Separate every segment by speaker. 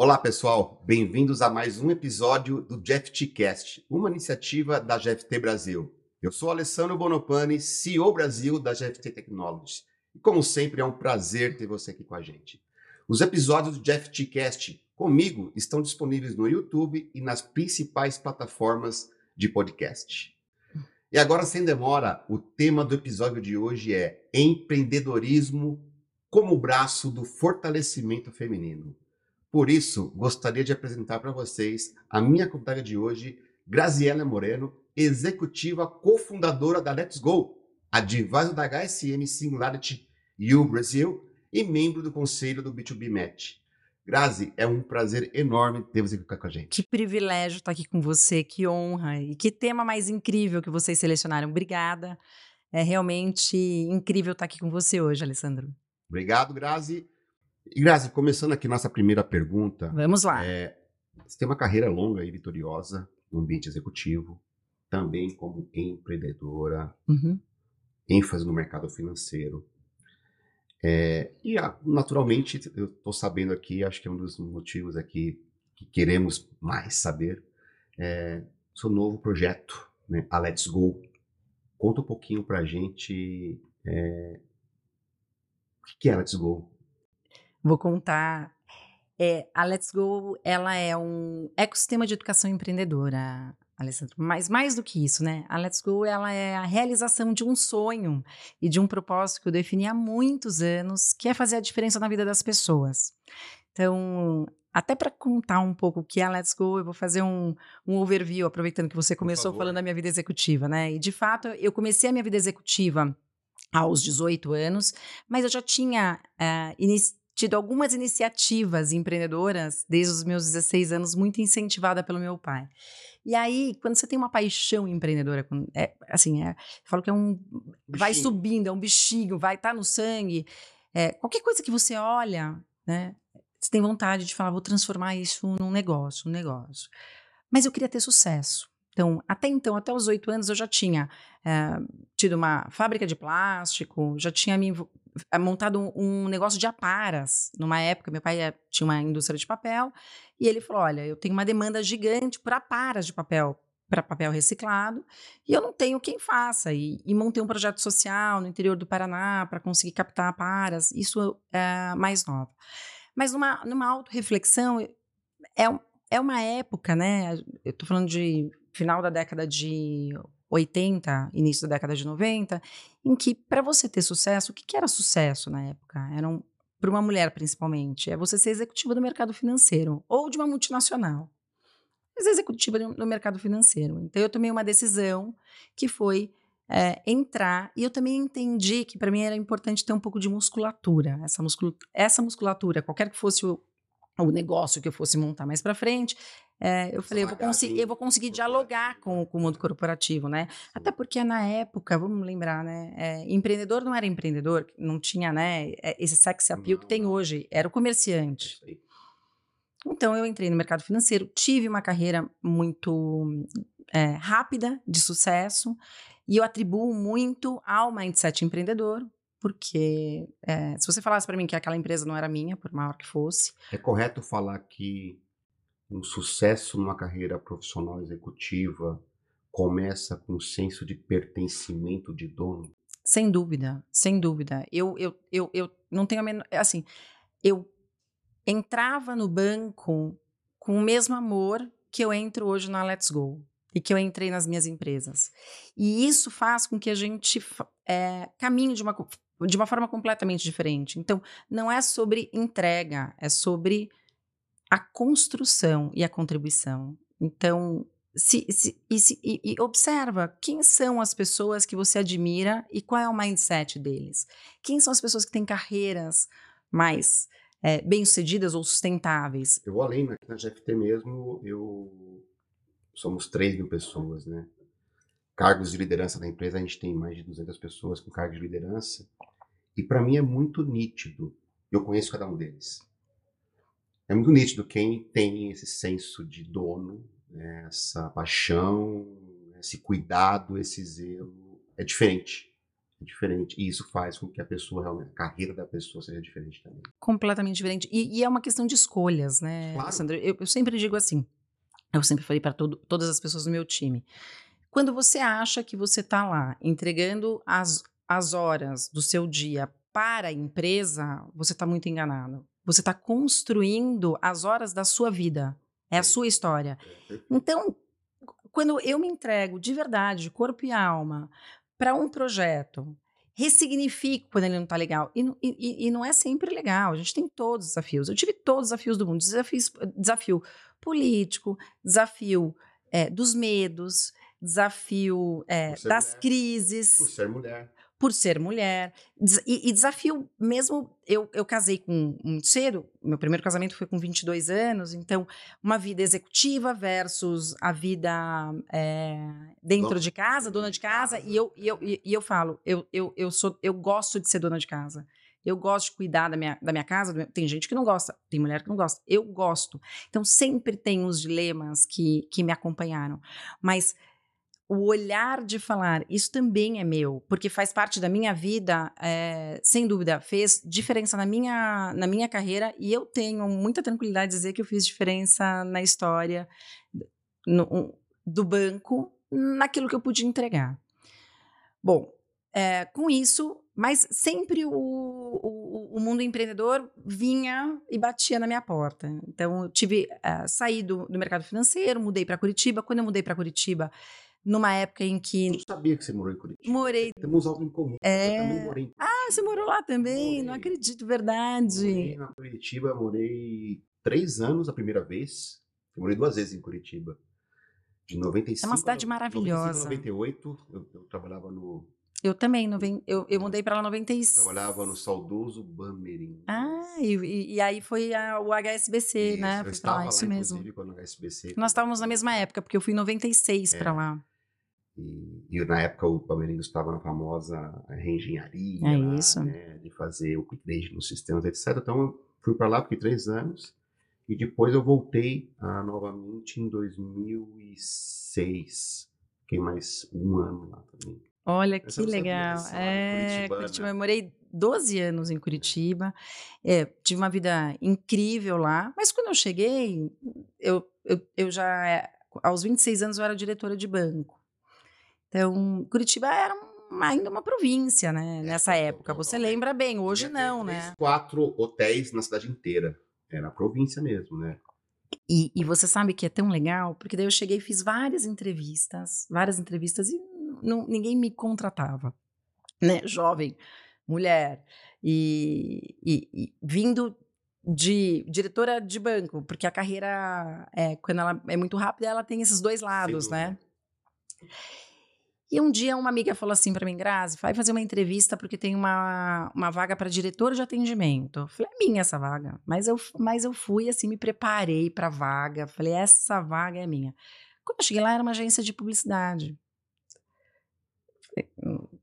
Speaker 1: Olá, pessoal. Bem-vindos a mais um episódio do GFTcast, uma iniciativa da GFT Brasil. Eu sou Alessandro Bonopani, CEO Brasil da GFT Technologies. E como sempre, é um prazer ter você aqui com a gente. Os episódios do GFTcast comigo estão disponíveis no YouTube e nas principais plataformas de podcast. E agora, sem demora, o tema do episódio de hoje é empreendedorismo como braço do fortalecimento feminino. Por isso, gostaria de apresentar para vocês a minha convidada de hoje, Graziela Moreno, executiva cofundadora da Let's Go, advisor da HSM Singularity U Brasil e membro do conselho do B2B Match. Grazi, é um prazer enorme ter você aqui com a gente.
Speaker 2: Que privilégio estar aqui com você, que honra. E que tema mais incrível que vocês selecionaram. Obrigada. É realmente incrível estar aqui com você hoje, Alessandro.
Speaker 1: Obrigado, Grazi. Grazi, começando aqui nossa primeira pergunta.
Speaker 2: Vamos lá.
Speaker 1: É, você tem uma carreira longa e vitoriosa no ambiente executivo, também como empreendedora,
Speaker 2: uhum.
Speaker 1: ênfase no mercado financeiro. É, e naturalmente, eu estou sabendo aqui, acho que é um dos motivos aqui que queremos mais saber, é, seu novo projeto, né, a Let's Go. Conta um pouquinho para a gente é, o que é a Let's Go.
Speaker 2: Vou contar. É, a Let's Go, ela é um ecossistema de educação empreendedora, Alessandro. Mas mais do que isso, né? A Let's Go ela é a realização de um sonho e de um propósito que eu defini há muitos anos, que é fazer a diferença na vida das pessoas. Então, até para contar um pouco o que é a Let's Go, eu vou fazer um, um overview, aproveitando que você começou falando da minha vida executiva, né? E de fato, eu comecei a minha vida executiva aos 18 anos, mas eu já tinha uh, tido algumas iniciativas empreendedoras desde os meus 16 anos, muito incentivada pelo meu pai. E aí, quando você tem uma paixão empreendedora, é, assim, é, eu falo que é um. Bichinho. Vai subindo, é um bichinho, vai estar tá no sangue. É, qualquer coisa que você olha, né? Você tem vontade de falar, vou transformar isso num negócio, um negócio. Mas eu queria ter sucesso. Então, até então, até os oito anos, eu já tinha é, tido uma fábrica de plástico, já tinha me montado um, negócio de aparas. Numa época, meu pai é, tinha uma indústria de papel, e ele falou: Olha, eu tenho uma demanda gigante por aparas de papel, para papel reciclado, e eu não tenho quem faça. E, e montei um projeto social no interior do Paraná para conseguir captar aparas, isso é mais nova. Mas numa, numa auto-reflexão, é, é uma época, né? Eu estou falando de final da década de 80, início da década de 90, em que para você ter sucesso, o que, que era sucesso na época? Eram para uma mulher principalmente, é você ser executiva do mercado financeiro ou de uma multinacional. Mas executiva do mercado financeiro. Então eu tomei uma decisão que foi é, entrar e eu também entendi que para mim era importante ter um pouco de musculatura. Essa, muscul essa musculatura, qualquer que fosse o, o negócio que eu fosse montar mais para frente, é, eu falei, eu vou, conseguir, eu vou conseguir dialogar com, com, o mundo corporativo, né? Até porque na época, vamos lembrar, né? É, empreendedor não era empreendedor, não tinha, né? É, esse sex appeal que tem hoje, era o comerciante. Então eu entrei no mercado financeiro, tive uma carreira muito é, rápida, de sucesso, e eu atribuo muito ao mindset empreendedor, porque é, se você falasse para mim que aquela empresa não era minha, por maior que fosse.
Speaker 1: É correto falar que um sucesso numa carreira profissional executiva começa com um senso de pertencimento de dono?
Speaker 2: Sem dúvida, sem dúvida. Eu, eu, eu, eu não tenho a menor. Assim, eu entrava no banco com o mesmo amor que eu entro hoje na Let's Go e que eu entrei nas minhas empresas. E isso faz com que a gente é, caminhe de uma, de uma forma completamente diferente. Então, não é sobre entrega, é sobre a construção e a contribuição. Então, se, se, e, se, e, e, observa quem são as pessoas que você admira e qual é o mindset deles. Quem são as pessoas que têm carreiras mais é, bem-sucedidas ou sustentáveis.
Speaker 1: Eu vou além, né? na GFT mesmo, eu somos 3 mil pessoas, né? Cargos de liderança da empresa, a gente tem mais de 200 pessoas com cargos de liderança. E para mim é muito nítido, eu conheço cada um deles é muito nítido quem tem esse senso de dono, né, essa paixão, esse cuidado, esse zelo, é diferente. diferente. E isso faz com que a pessoa, a carreira da pessoa seja diferente também.
Speaker 2: Completamente diferente. E, e é uma questão de escolhas, né,
Speaker 1: Claro.
Speaker 2: Sandra? Eu, eu sempre digo assim, eu sempre falei para todas as pessoas do meu time, quando você acha que você está lá entregando as, as horas do seu dia para a empresa, você está muito enganado. Você está construindo as horas da sua vida. É a
Speaker 1: Sim.
Speaker 2: sua história.
Speaker 1: É.
Speaker 2: Então, quando eu me entrego de verdade, de corpo e alma, para um projeto, ressignifico quando ele não está legal. E, não- e- e não é sempre legal. A gente tem todos os desafios. Eu tive todos os desafios do mundo: desafios, desafio político, desafio eh, dos medos, desafio
Speaker 1: ser
Speaker 2: das
Speaker 1: mulher.
Speaker 2: crises
Speaker 1: Por ser mulher.
Speaker 2: Por ser mulher. E, e desafio mesmo. Eu, eu casei com muito cedo, meu primeiro casamento foi com 22 anos, então, uma vida executiva versus a vida é, dentro
Speaker 1: Dona-
Speaker 2: de casa, dona de casa. E eu, e eu, e eu falo, eu, eu, eu, sou, eu gosto de ser dona de casa. Eu gosto de cuidar da minha, da minha casa. meu- Tem gente que não gosta, tem mulher que não gosta. Eu gosto. Então, sempre tem os dilemas que, que me acompanharam. Mas o olhar de falar, isso também é meu, porque faz parte da minha vida, é, sem dúvida, fez diferença na minha, na minha carreira e eu tenho muita tranquilidade de dizer que eu fiz diferença na história no- do banco, naquilo que eu pude entregar. Bom, é, com isso, mas sempre o, o, o mundo empreendedor vinha e batia na minha porta. Então, eu tive, eh, saí do, do mercado financeiro, mudei para Curitiba. Quando eu mudei para Curitiba, numa época em
Speaker 1: Eu
Speaker 2: que
Speaker 1: não sabia que você morou em Curitiba.
Speaker 2: morei.
Speaker 1: Temos algo em comum.
Speaker 2: É.
Speaker 1: Eu também morei em
Speaker 2: Ah, você morou lá também? Não
Speaker 1: Morei.
Speaker 2: acredito,
Speaker 1: Morei
Speaker 2: verdade.
Speaker 1: na Curitiba, morei três anos a primeira vez. Eu morei duas vezes em Curitiba. De 95
Speaker 2: É uma cidade maravilhosa.
Speaker 1: 95 a 98, eu, eu trabalhava no
Speaker 2: Eu também, noven- eu, eu mudei para lá em 96.
Speaker 1: trabalhava no saudoso Bamirim.
Speaker 2: Ah, e, e- aí foi a- o HSBC,
Speaker 1: Isso,
Speaker 2: né?
Speaker 1: Eu estava
Speaker 2: lá,
Speaker 1: lá,
Speaker 2: isso mesmo.
Speaker 1: inclusive, quando o SBC.
Speaker 2: Nós estávamos na mesma época, porque eu fui em 96
Speaker 1: É.
Speaker 2: para lá.
Speaker 1: E, e na época o Palmeirinho estava na famosa reengenharia,
Speaker 2: É
Speaker 1: lá,
Speaker 2: isso.
Speaker 1: né, de fazer o upgrade nos sistemas, etc. Então eu fui para lá, fiquei três anos, e depois eu voltei ah, novamente em 2006. Fiquei mais um ano lá também.
Speaker 2: Olha
Speaker 1: Essa
Speaker 2: que legal. É,
Speaker 1: curitibana.
Speaker 2: Curitiba, eu morei 12 anos em Curitiba. É, tive uma vida incrível lá, mas quando eu cheguei, eu, eu, eu já, aos 26 anos, eu era diretora de banco. Então, Curitiba era ainda uma província, né? Nessa
Speaker 1: total,
Speaker 2: época. Você
Speaker 1: totalmente.
Speaker 2: lembra bem, hoje não,
Speaker 1: três,
Speaker 2: né?
Speaker 1: Quatro hotéis na cidade inteira. Era a província mesmo, né?
Speaker 2: E, e você sabe que é tão legal, porque daí eu cheguei e fiz várias entrevistas, várias entrevistas, e não- ninguém me contratava. Né? Jovem, mulher, e, e- e vindo de diretora de banco, porque a carreira, é, quando ela é muito rápida, ela tem esses dois lados, né? E um dia uma amiga falou assim para mim, Grazi, vai fazer uma entrevista porque tem uma, uma vaga para diretor de atendimento. Eu falei, é minha essa vaga. Mas eu, mas eu fui assim, me preparei para vaga. Falei, essa vaga é minha. Quando eu cheguei lá, era uma agência de publicidade. Falei, "Hum,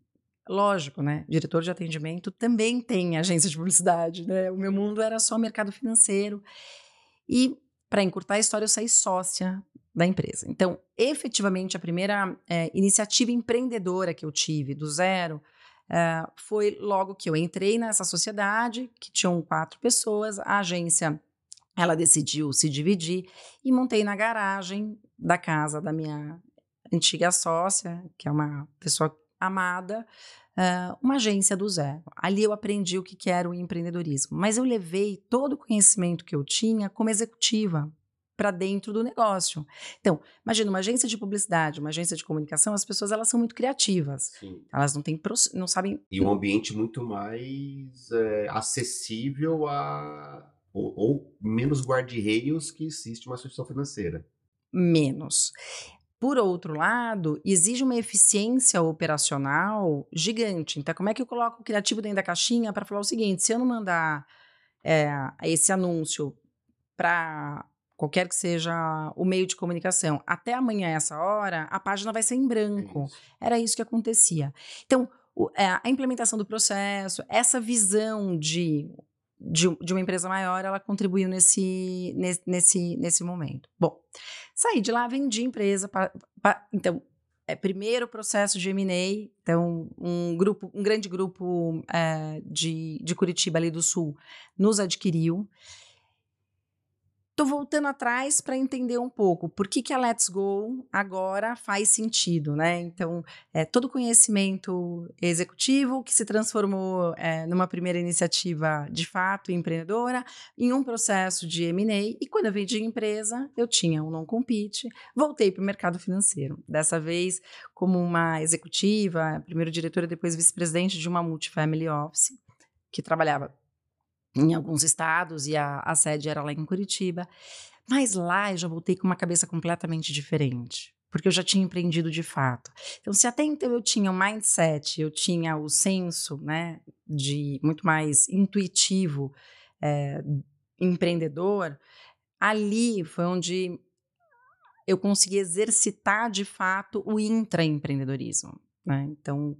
Speaker 2: Lógico, né? Diretor de atendimento também tem agência de publicidade, né? O meu mundo era só mercado financeiro. E, para encurtar a história, eu saí sócia da empresa. Então, efetivamente, a primeira eh, iniciativa empreendedora que eu tive do zero eh, foi logo que eu entrei nessa sociedade, que tinham quatro pessoas, a agência ela decidiu se dividir e montei na garagem da casa da minha antiga sócia, que é uma pessoa amada, eh, uma agência do zero. Ali eu aprendi o que era o empreendedorismo, mas eu levei todo o conhecimento que eu tinha como executiva para dentro do negócio. Então, imagina uma agência de publicidade, uma agência de comunicação, as pessoas elas são muito criativas.
Speaker 1: Sim.
Speaker 2: Elas não têm, não sabem
Speaker 1: E um ambiente muito mais é, acessível a. Ou, ou menos guarda-reios que existe uma instituição financeira.
Speaker 2: menos. Por outro lado, exige uma eficiência operacional gigante. Então, como é que eu coloco o criativo dentro da caixinha para falar o seguinte: se eu não mandar é, esse anúncio para qualquer que seja o meio de comunicação até amanhã, essa hora, a página vai ser em branco.
Speaker 1: isso.
Speaker 2: Era isso que acontecia. Então, o- é, a implementação do processo, essa visão de, de, de uma empresa maior, ela contribuiu nesse, nesse, nesse, nesse momento. Bom, saí de lá, vendi a empresa. pa- pa- então, é, primeiro processo de M&A, então um grupo, um grande grupo é, de, de Curitiba ali do Sul nos adquiriu. Estou voltando atrás para entender um pouco por que, que a Let's Go agora faz sentido, né? Então, é, todo conhecimento executivo que se transformou é, numa primeira iniciativa de fato empreendedora, em um processo de M&A, e quando eu vendi empresa, eu tinha um non-compete, voltei para o mercado financeiro. Dessa vez, como uma executiva, primeiro diretora, depois vice-presidente de uma multifamily office, que trabalhava em alguns estados e a, a sede era lá em Curitiba. Mas lá eu já voltei com uma cabeça completamente diferente porque eu já tinha empreendido de fato. Então, se até então eu tinha o um mindset, eu tinha o senso, né, de muito mais intuitivo, é, empreendedor, ali foi onde eu consegui exercitar de fato o intraempreendedorismo. Né? Então,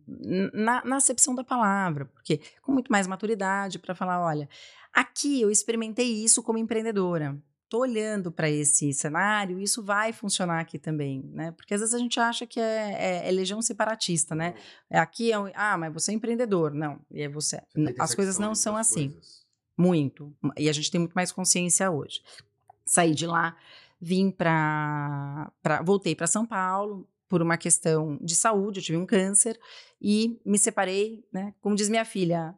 Speaker 2: na, na acepção da palavra, porque com muito mais maturidade para falar: olha, aqui eu experimentei isso como empreendedora. Estou olhando para esse cenário, isso vai funcionar aqui também, né? Porque às vezes a gente acha que é, é, é legião separatista, né? É aqui é um, ah, mas você é empreendedor, não? E é você. você as coisas não são assim, coisas. muito. E a gente tem muito mais consciência hoje. Saí de lá, vim para, voltei para São Paulo, por uma questão de saúde, eu tive um câncer e me separei, né? Como diz minha filha,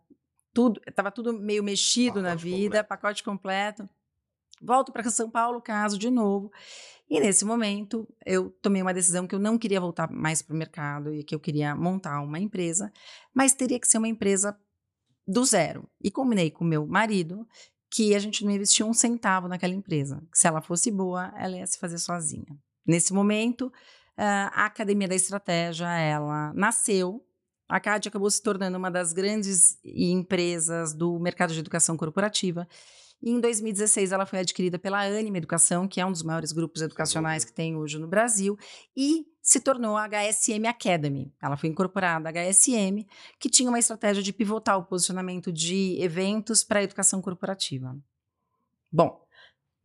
Speaker 2: tudo, estava tudo meio mexido pacote na vida, completo. pacote completo. Volto para São Paulo, caso de novo. E nesse momento, eu tomei uma decisão que eu não queria voltar mais para o mercado e que eu queria montar uma empresa, mas teria que ser uma empresa do zero. E combinei com meu marido que a gente não investia um centavo naquela empresa. Que se ela fosse boa, ela ia se fazer sozinha. Nesse momento, Uh, a Academia da Estratégia, ela nasceu. A CAD acabou se tornando uma das grandes empresas do mercado de educação corporativa. E em 2016 ela foi adquirida pela Anima Educação, que é um dos maiores grupos educacionais que tem hoje no Brasil, e se tornou a HSM Academy. Ela foi incorporada à HSM, que tinha uma estratégia de pivotar o posicionamento de eventos para a educação corporativa. Bom,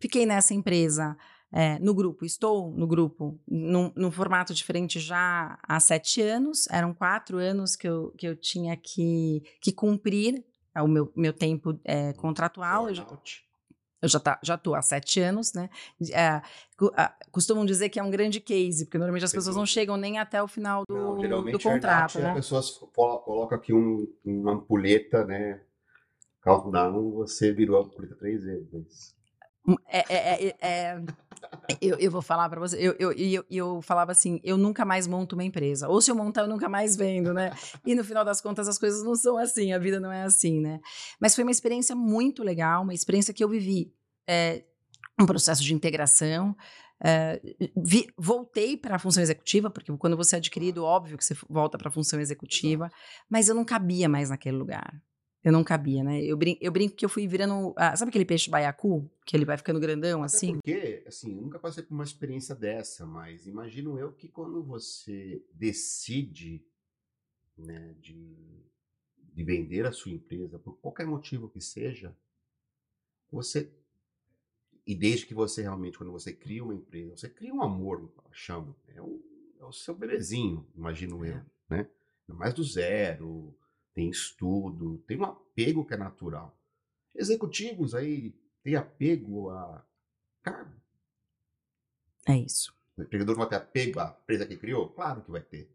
Speaker 2: fiquei nessa empresa é, no grupo. Estou no grupo num, num, formato diferente já há sete anos. Eram quatro anos que eu, que eu tinha que, que cumprir é, o meu, meu tempo é, contratual. Eu já, eu já, tá, já estou há sete anos, né? É, costumam dizer que é um grande case, porque normalmente as pessoas não chegam nem até o final do, não, do contrato. Né?
Speaker 1: As pessoas colocam aqui um, uma ampulheta, né? Countdown, você virou a ampulheta três vezes.
Speaker 2: É, é, é, é eu, eu, vou falar para você, eu, eu, eu, eu falava assim, eu nunca mais monto uma empresa. Ou se eu montar, eu nunca mais vendo, né? E no final das contas, as coisas não são assim, a vida não é assim, né? Mas foi uma experiência muito legal, uma experiência que eu vivi. É, um processo de integração. É, vi, voltei para a função executiva, porque quando você é adquirido, óbvio que você volta para a função executiva, mas eu não cabia mais naquele lugar. Eu não cabia, né? Eu brinco, eu brinco que eu fui virando. Ah, sabe aquele peixe baiacu? Que ele vai ficando grandão
Speaker 1: Até
Speaker 2: assim?
Speaker 1: Porque, assim, eu nunca passei por uma experiência dessa, mas imagino eu que quando você decide né, de, de vender a sua empresa, por qualquer motivo que seja, você. E desde que você realmente, quando você cria uma empresa, você cria um amor, uma paixão. É o, é o seu bebezinho, imagino eu, é. né? Mais do zero tem estudo, tem um apego que é natural. Executivos aí têm apego a cargo.
Speaker 2: É isso.
Speaker 1: O empregador vai ter apego à empresa que criou? Claro que vai ter.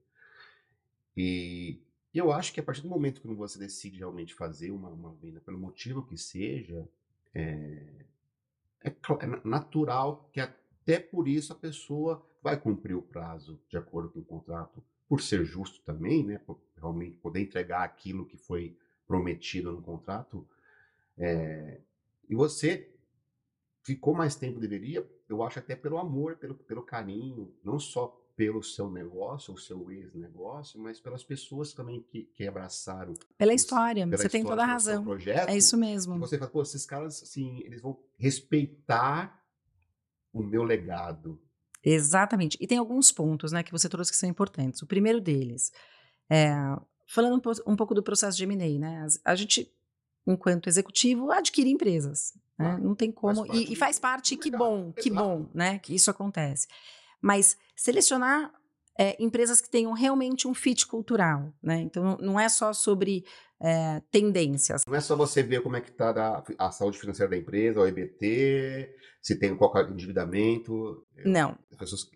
Speaker 1: E eu acho que a partir do momento que você decide realmente fazer uma, uma venda, pelo motivo que seja, é, é, é natural que até por isso a pessoa vai cumprir o prazo de acordo com o contrato por ser justo também, né, por realmente poder entregar aquilo que foi prometido no contrato, é, e você ficou mais tempo deveria, eu acho até pelo amor, pelo, pelo carinho, não só pelo seu negócio, o seu ex-negócio, mas pelas pessoas também que, que abraçaram.
Speaker 2: Pela os, história, pela você história, tem toda a razão.
Speaker 1: Projeto,
Speaker 2: é isso mesmo.
Speaker 1: você fala, pô, esses caras, assim, eles vão respeitar o meu legado,
Speaker 2: Exatamente. E tem alguns pontos né, que você trouxe que são importantes. O primeiro deles, é, falando um, um, pouco do processo de M&A, né? A gente, enquanto executivo, adquire empresas. Né? Ah, Não tem como. Faz e, e, faz parte, que bom, que bom, né? Que isso acontece. Mas selecionar é, empresas que tenham realmente um fit cultural, né? Então não é só sobre é, tendências.
Speaker 1: Não é só você ver como é que está a, saúde financeira da empresa, o EBT, se tem qualquer endividamento.
Speaker 2: Não. Pessoas...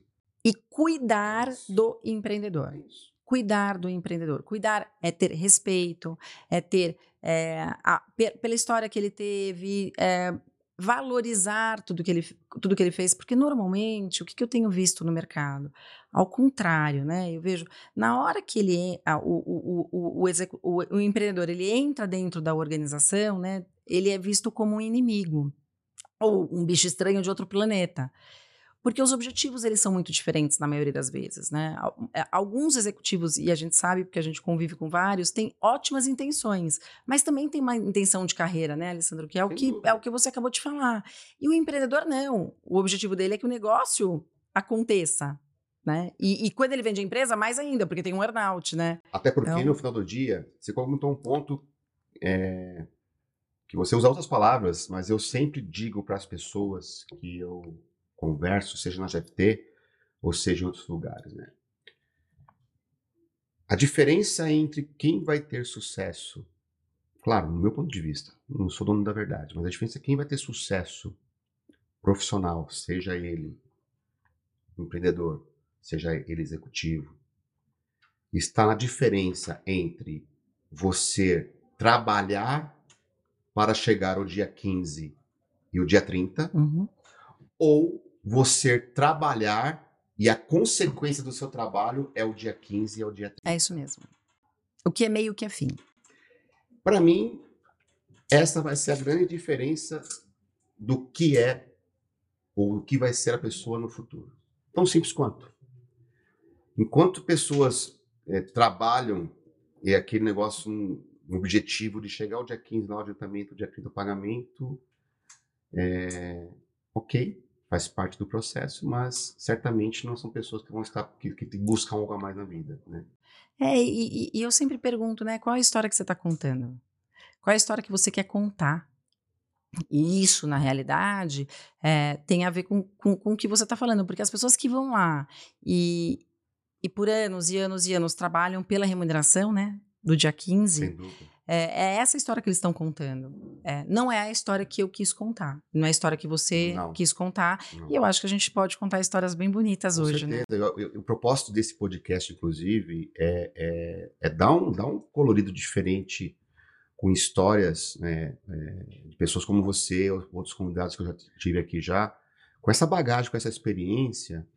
Speaker 2: E cuidar Isso. do empreendedor. Isso. Cuidar do empreendedor. Cuidar é ter respeito, é ter é, a, pela história que ele teve, é, valorizar tudo que ele, tudo que ele fez, porque normalmente o que, que eu tenho visto no mercado? Ao contrário, né? Eu vejo, na hora que ele, o, o, o, o, o empreendedor, ele entra dentro da organização, né? Ele é visto como um inimigo ou um bicho estranho de outro planeta. Porque os objetivos, eles são muito diferentes na maioria das vezes, né? É, alguns executivos, e a gente sabe porque a gente convive com vários, têm ótimas intenções, mas também tem uma intenção de carreira, né, Alessandro? Que é o que, é o que você acabou de falar. E o empreendedor, não. O objetivo dele é que o negócio aconteça, né? E, e, quando ele vende a empresa, mais ainda, porque tem um earnout, né?
Speaker 1: Até porque então... no final do dia, você comentou um ponto é, que você usa outras palavras, mas eu sempre digo para as pessoas que eu converso, seja na GFT ou seja em outros lugares, né? A diferença entre quem vai ter sucesso, claro, no meu ponto de vista, não sou dono da verdade, mas a diferença é quem vai ter sucesso profissional, seja ele empreendedor, seja ele executivo, está na diferença entre você trabalhar para chegar ao dia 15 e o dia 30, uhum. ou você trabalhar e a consequência do seu trabalho é o dia 15 e é o dia 30.
Speaker 2: É isso mesmo. O que é meio que é fim.
Speaker 1: Para mim, essa vai ser a grande diferença do que é ou o que vai ser a pessoa no futuro. Tão simples quanto. Enquanto pessoas é, trabalham e é aquele negócio, um, um, objetivo de chegar ao dia 15 no adiantamento, dia 30 do pagamento, é, ok, faz parte do processo, mas certamente não são pessoas que vão estar que, que buscam algo a mais na vida, né?
Speaker 2: É, e, e, eu sempre pergunto, né, qual é a história que você está contando? Qual é a história que você quer contar? E isso, na realidade, é, tem a ver com, com, com o que você está falando, porque as pessoas que vão lá e, e por anos e anos e anos trabalham pela remuneração, né, do dia 15, Sem dúvida. É, é essa história que eles estão contando. É, não é a história que eu quis contar. Não é a história que você não. quis contar. Não. E eu acho que a gente pode contar histórias bem bonitas Com hoje. Né?
Speaker 1: Certeza. Né? o propósito desse podcast, inclusive, é, é, é, dar, um, dar um colorido diferente com histórias né, é, de pessoas como você, outros convidados que eu já tive aqui já, com essa bagagem, com essa experiência,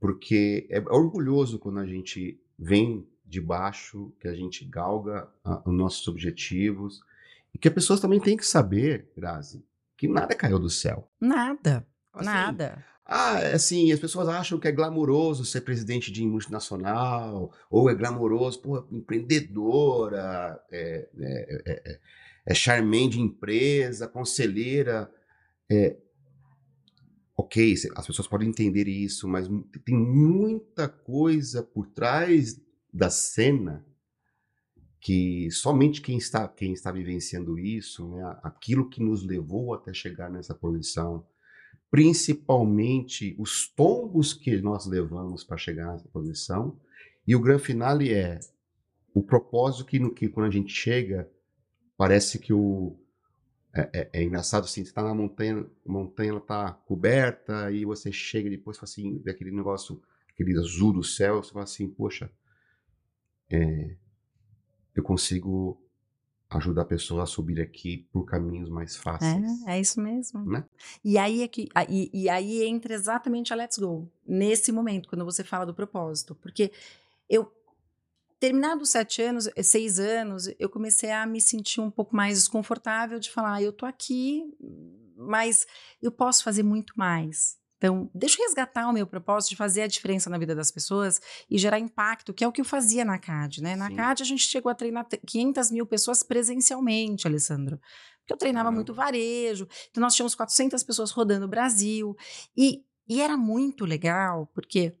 Speaker 1: porque é orgulhoso quando a gente vem de baixo, que a gente galga os nossos objetivos. E que as pessoas também têm que saber, Grazi, que nada caiu do céu.
Speaker 2: Nada. Assim, nada.
Speaker 1: Ah, é assim, as pessoas acham que é glamouroso ser presidente de multinacional, ou é glamouroso, pô, empreendedora, é, é, é, é charmante de empresa, conselheira. É, ok, as pessoas podem entender isso, mas tem muita coisa por trás da cena que somente quem está quem está vivenciando isso, né, aquilo que nos levou até chegar nessa posição, principalmente os tombos que nós levamos para chegar nessa posição, e o grande finale é o propósito que, no, que quando a gente chega parece que o é, é, é engraçado assim, você está na montanha, a montanha está coberta e você chega e depois fala assim, vê aquele negócio, aquele azul do céu, você fala assim, poxa, é, eu consigo ajudar a pessoa a subir aqui por caminhos mais fáceis.
Speaker 2: É, é isso mesmo. Né? E, aí é que, e, e aí entra exatamente a Let's Go, nesse momento, quando você fala do propósito. Porque eu, terminados sete anos, eh, seis anos, eu comecei a me sentir um pouco mais desconfortável de falar, ah, eu tô aqui, mas eu posso fazer muito mais. Então, deixa eu resgatar o meu propósito de fazer a diferença na vida das pessoas e gerar impacto, que é o que eu fazia na CAD, né? Na Sim. CAD a gente chegou a treinar 500 mil pessoas presencialmente, Alessandro. Porque eu treinava muito varejo, então nós tínhamos 400 pessoas rodando o Brasil. E, e era muito legal, porque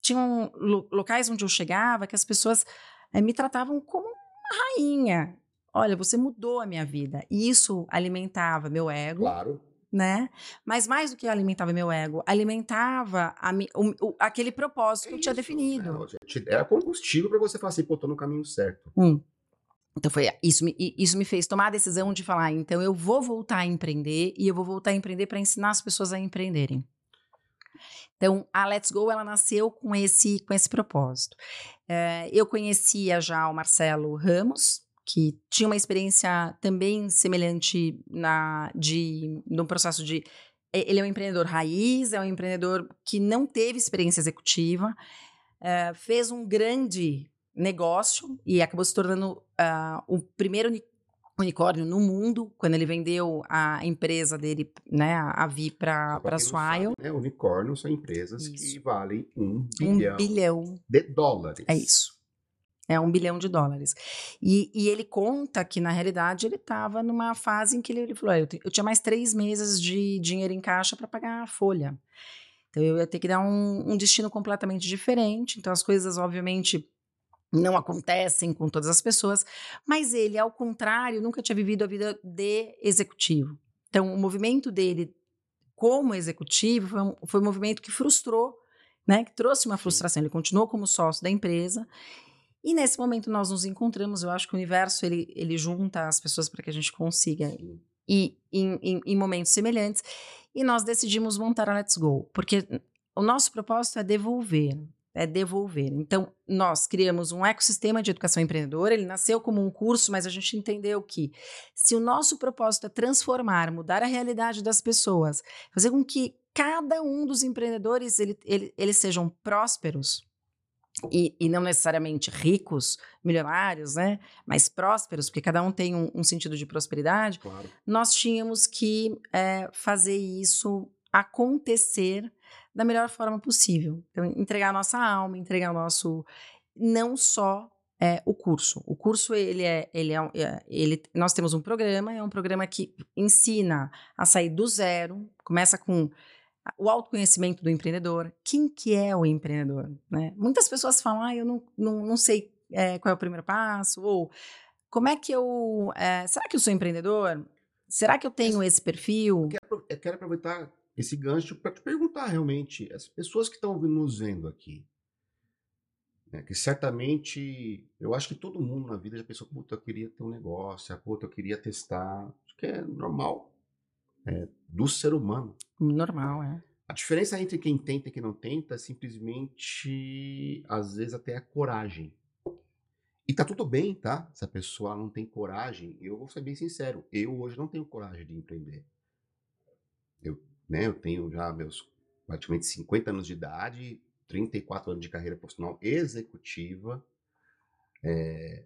Speaker 2: tinham locais onde eu chegava que as pessoas é, me tratavam como uma rainha. Olha, você mudou a minha vida. E isso alimentava meu ego.
Speaker 1: Claro
Speaker 2: né? Mas mais do que alimentava meu ego, alimentava a, o, o, aquele propósito é que eu tinha definido.
Speaker 1: É, era combustível para você falar assim, pô, tô no caminho certo.
Speaker 2: Hum. Então foi isso me, isso me fez tomar a decisão de falar, então eu vou voltar a empreender e eu vou voltar a empreender para ensinar as pessoas a empreenderem. Então a Let's Go ela nasceu com esse com esse propósito. É, eu conhecia já o Marcelo Ramos, que tinha uma experiência também semelhante na de no processo de ele é um empreendedor raiz, é um empreendedor que não teve experiência executiva, é, fez um grande negócio e acabou se tornando uh, o primeiro unicórnio no mundo quando ele vendeu a empresa dele, né, a Vi para para Swile.
Speaker 1: Né, unicórnios são empresas isso. que valem um bilhão,
Speaker 2: um bilhão
Speaker 1: de dólares.
Speaker 2: É isso. É um bilhão de dólares. E, e ele conta que, na realidade, ele estava numa fase em que ele, ele falou: eu, eu, tinha mais três meses de dinheiro em caixa para pagar a folha. Então, eu ia ter que dar um, um destino completamente diferente. Então, as coisas, obviamente, não acontecem com todas as pessoas, mas ele, ao contrário, nunca tinha vivido a vida de executivo. Então, o movimento dele como executivo foi um, foi um movimento que frustrou, né, que trouxe uma frustração. Ele continuou como sócio da empresa e nesse momento nós nos encontramos. Eu acho que o universo ele, ele junta as pessoas para que a gente consiga ir em, em, em momentos semelhantes. E nós decidimos montar a Let's Go, porque o nosso propósito é devolver, é devolver. Então, nós criamos um ecossistema de educação empreendedora, ele nasceu como um curso, mas a gente entendeu que se o nosso propósito é transformar, mudar a realidade das pessoas, fazer com que cada um dos empreendedores ele, ele, eles sejam prósperos, e, e, não necessariamente ricos, milionários, né? Mas prósperos, porque cada um tem um, um sentido de prosperidade. Claro. Nós tínhamos que é, fazer isso acontecer da melhor forma possível. Então, entregar a nossa alma, entregar o nosso. Não só é, o curso. O curso, ele é, ele é, é, ele, nós temos um programa, é um programa que ensina a sair do zero, começa com o autoconhecimento do empreendedor. Quem que é o empreendedor? Né? Muitas pessoas falam, ah, eu não, não, não sei é, qual é o primeiro passo, ou como é que eu. É, será que eu sou empreendedor? Será que eu tenho esse perfil?
Speaker 1: Eu quero, eu quero aproveitar esse gancho para te perguntar realmente, as pessoas que estão nos vendo aqui, né, que certamente, eu acho que todo mundo na vida já pensou, puta, eu queria ter um negócio, puta, eu queria testar, acho que é normal, é, do ser humano.
Speaker 2: Normal, é.
Speaker 1: A diferença entre quem tenta e quem não tenta é simplesmente, às vezes, até a coragem. E tá tudo bem, tá? Se a pessoa não tem coragem, eu vou ser bem sincero, eu hoje não tenho coragem de empreender. Eu né? Eu tenho já meus praticamente 50 anos de idade, 34 anos de carreira profissional executiva. É,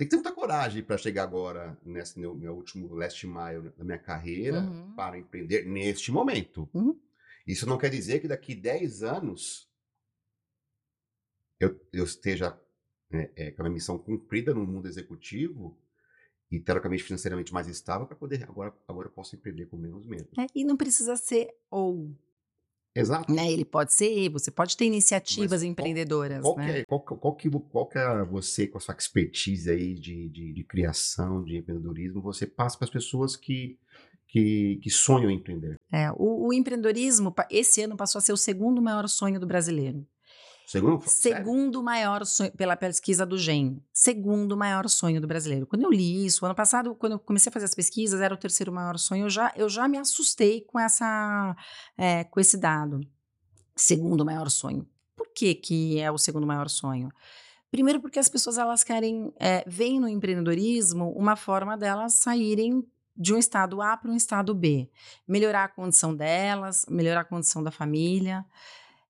Speaker 1: tem que ter muita coragem para chegar agora nesse meu, meu, último last mile da minha carreira uhum. para empreender neste momento. Uhum. Isso não quer dizer que daqui 10 anos eu, eu esteja né, é, com a minha missão cumprida no mundo executivo e teoricamente financeiramente mais estável para poder agora agora eu posso empreender com menos medo.
Speaker 2: É, e não precisa ser ou
Speaker 1: Exato.
Speaker 2: Né? Ele pode ser, você pode ter iniciativas Mas empreendedoras.
Speaker 1: Qual,
Speaker 2: qual,
Speaker 1: né?
Speaker 2: é,
Speaker 1: qual, qual, que, qual que é você, com a sua expertise aí de, de, de criação, de empreendedorismo, você passa para as pessoas que, que, que, sonham em empreender?
Speaker 2: É, o, o empreendedorismo, esse ano, passou a ser o segundo maior sonho do brasileiro.
Speaker 1: Segundo,
Speaker 2: Segundo maior sonho, pela pesquisa do GEM. Segundo maior sonho do brasileiro. Quando eu li isso, ano passado, quando eu comecei a fazer as pesquisas, era o terceiro maior sonho, eu já, eu já me assustei com, essa, é, com esse dado. Segundo maior sonho. Por que, que é o segundo maior sonho? Primeiro porque as pessoas elas querem, é, veem no empreendedorismo uma forma delas saírem de um estado A para um estado B. Melhorar a condição delas, melhorar a condição da família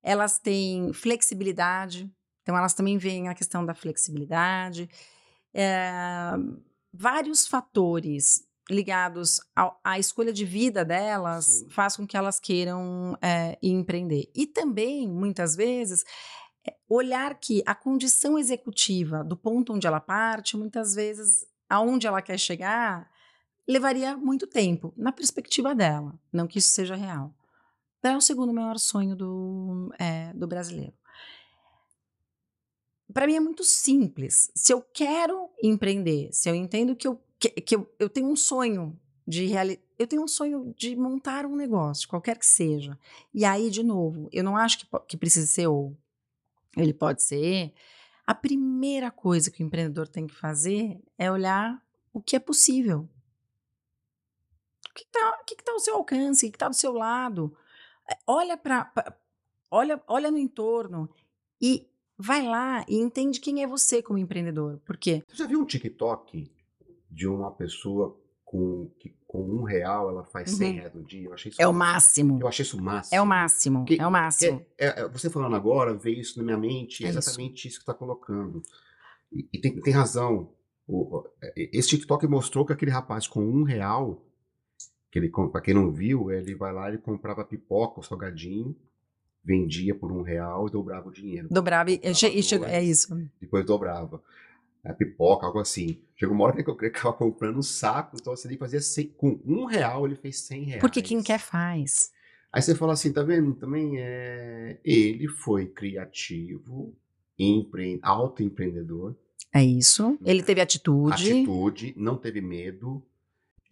Speaker 2: elas têm flexibilidade, então elas também veem a questão da flexibilidade. É, vários fatores ligados ao, à escolha de vida delas Sim. faz com que elas queiram é, empreender. E também, muitas vezes, é, olhar que a condição executiva do ponto onde ela parte, muitas vezes, aonde ela quer chegar, levaria muito tempo, na perspectiva dela. Não que isso seja real. É o segundo maior sonho do, é, do brasileiro. Para mim é muito simples. Se eu quero empreender, se eu entendo que eu, que, que eu, eu tenho um sonho de eu tenho um sonho de montar um negócio, qualquer que seja. E aí, de novo, eu não acho que, que ser ou. Ele pode ser. A primeira coisa que o empreendedor tem que fazer é olhar o que é possível. O que está tá ao seu alcance, o que está do seu lado. É, olha para. Olha, olha no entorno e vai lá e entende quem é você como empreendedor. Por quê?
Speaker 1: Você já viu um TikTok de uma pessoa com, que com um real ela faz 100 uhum. reais no dia? Eu achei isso
Speaker 2: é o máximo.
Speaker 1: Eu achei isso o máximo.
Speaker 2: É o máximo. Que, é o máximo.
Speaker 1: É, é, você falando agora, veio isso na minha mente, é, é exatamente isso, isso que está colocando. E, e tem, tem razão. O, esse TikTok mostrou que aquele rapaz com um real, que ele, para quem não viu, ele vai lá e comprava pipoca, salgadinho, vendia por um real e dobrava o dinheiro.
Speaker 2: Dobrava, e, e, é isso.
Speaker 1: Depois dobrava. A pipoca, algo assim. Chegou uma hora que eu creio que estava comprando um saco, então você fazia 100, com um real ele fez 100 reais.
Speaker 2: Porque quem quer faz.
Speaker 1: Aí você fala assim, tá vendo? Também é. Ele foi criativo, empre... autoempreendedor.
Speaker 2: É isso. Ele teve atitude.
Speaker 1: Atitude, não teve medo.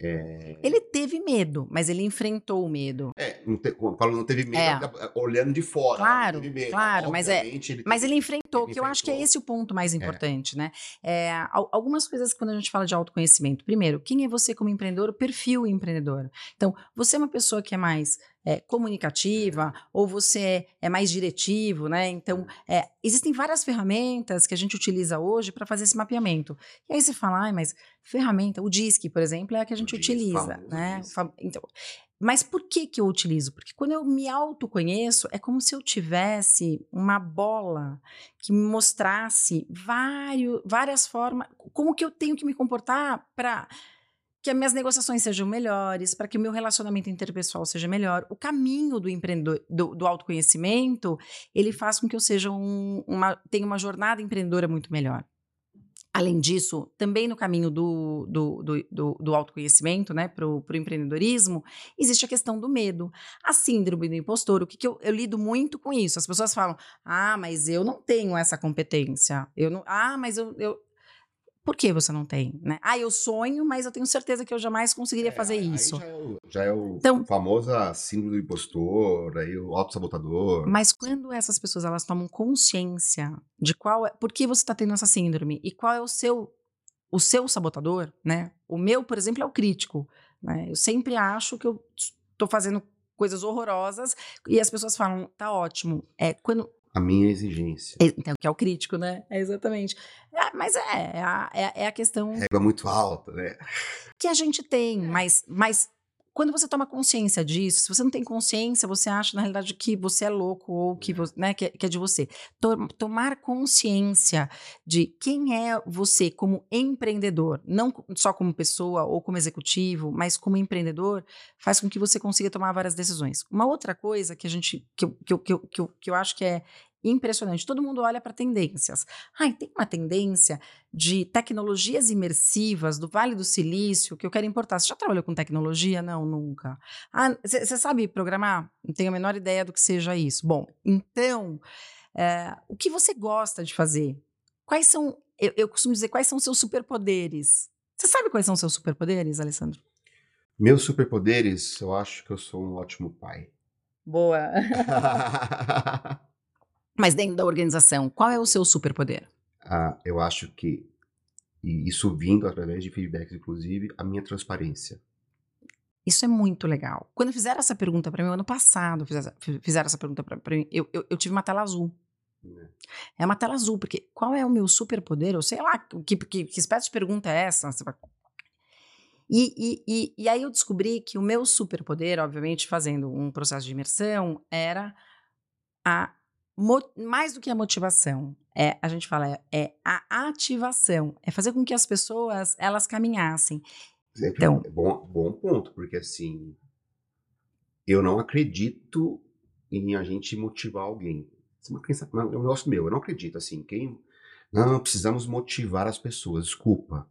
Speaker 1: É...
Speaker 2: Ele teve medo, mas ele enfrentou o medo.
Speaker 1: É, não te, quando não teve medo, é. olhando de fora.
Speaker 2: Claro, claro, mas é, ele mas ele enfrentou, ele que eu acho que é esse o ponto mais é. importante, é. né? É, algumas coisas quando a gente fala de autoconhecimento. Primeiro, quem é você como empreendedor? O perfil empreendedor. Então, você é uma pessoa que é mais é, comunicativa ou você é, é, mais diretivo, né? Então, é, existem várias ferramentas que a gente utiliza hoje para fazer esse mapeamento. E aí você fala, ah, mas ferramenta, o DISC, por exemplo, é a que a gente utiliza, né? Então, mas por que que eu utilizo? Porque quando eu me autoconheço, é como se eu tivesse uma bola que me mostrasse vários, várias formas, como que eu tenho que me comportar para que as minhas negociações sejam melhores, para que o meu relacionamento interpessoal seja melhor. O caminho do empreendedor, do, do autoconhecimento, ele faz com que eu seja um, uma, tenha uma jornada empreendedora muito melhor. Além disso, também no caminho do, do, do, do, do autoconhecimento, né, para o empreendedorismo, existe a questão do medo. A síndrome do impostor, o que, que eu, eu, lido muito com isso? As pessoas falam, ah, mas eu não tenho essa competência. Eu não, ah, mas eu, eu, por que você não tem? Né? Ah, eu sonho, mas eu tenho certeza que eu jamais conseguiria é, fazer isso.
Speaker 1: Já é o, já é o então, famoso síndrome do impostor, aí o auto-sabotador.
Speaker 2: Mas quando essas pessoas elas tomam consciência de qual é, por que você está tendo essa síndrome e qual é o seu o seu sabotador, né? O meu, por exemplo, é o crítico. Né? Eu sempre acho que eu estou fazendo coisas horrorosas e as pessoas falam, tá ótimo. É quando
Speaker 1: a minha exigência.
Speaker 2: Então, que é o crítico, né? É exatamente. É, mas é, é a, é, é a questão.
Speaker 1: Régua muito alta, né?
Speaker 2: Que a gente tem, mas, mas quando você toma consciência disso, se você não tem consciência, você acha na realidade que você é louco ou que, é. né, que, que é de você. Tomar consciência de quem é você como empreendedor, não só como pessoa ou como executivo, mas como empreendedor, faz com que você consiga tomar várias decisões. Uma outra coisa que a gente que eu, que eu, que eu, que eu acho que é impressionante. Todo mundo olha para tendências. Ai, tem uma tendência de tecnologias imersivas do Vale do Silício que eu quero importar. Você já trabalhou com tecnologia? Não, nunca. Ah, você sabe programar? Não tenho a menor ideia do que seja isso. Bom, então, é, o que você gosta de fazer? Quais são, eu, eu costumo dizer, quais são seus superpoderes? Você sabe quais são seus superpoderes, Alessandro?
Speaker 1: Meus superpoderes, eu acho que eu sou um ótimo pai.
Speaker 2: Boa. Mas dentro da organização, qual é o seu superpoder?
Speaker 1: Ah, eu acho que, e isso vindo através de feedbacks, inclusive, a minha transparência.
Speaker 2: Isso é muito legal. Quando fizeram essa pergunta para mim, ano passado, fizeram essa pergunta para mim, eu, eu, eu, tive uma tela azul. É. é uma tela azul, porque qual é o meu superpoder? Eu sei lá, que, que, que espécie de pergunta é essa? E, e, e, e aí eu descobri que o meu superpoder, obviamente, fazendo um processo de imersão, era a mais do que a motivação, é, a gente fala, é, é, a ativação, é fazer com que as pessoas elas caminhassem.
Speaker 1: Então, é bom, bom ponto, porque assim, eu não acredito em a gente motivar alguém. Isso é uma crença, é um negócio meu, eu não acredito assim, quem não precisamos motivar as pessoas, desculpa.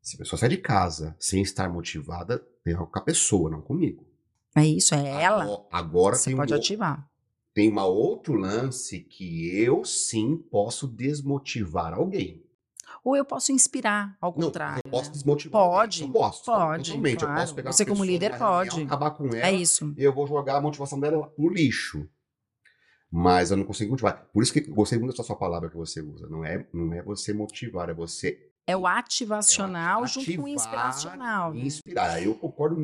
Speaker 1: Se a pessoa sai de casa sem estar motivada, tem algo com a pessoa, não comigo.
Speaker 2: É isso, é ela.
Speaker 1: Agora, agora
Speaker 2: você pode
Speaker 1: um,
Speaker 2: ativar
Speaker 1: tem um outro lance que eu sim posso desmotivar alguém.
Speaker 2: Ou eu posso inspirar, ao
Speaker 1: Não,
Speaker 2: contrário.
Speaker 1: eu posso
Speaker 2: né?
Speaker 1: desmotivar.
Speaker 2: Pode,
Speaker 1: alguém. Eu posso.
Speaker 2: pode,
Speaker 1: Totalmente. Eu
Speaker 2: claro.
Speaker 1: posso pegar
Speaker 2: Você como líder
Speaker 1: reunião,
Speaker 2: pode.
Speaker 1: acabar com ela.
Speaker 2: É isso.
Speaker 1: eu vou jogar a motivação dela no lixo. Mas eu não consigo motivar. Por isso que eu gostei muito da sua palavra que você usa. Não é, não é você motivar, é você
Speaker 2: É o ativacional junto com o inspiracional. né?
Speaker 1: inspirar. Eu concordo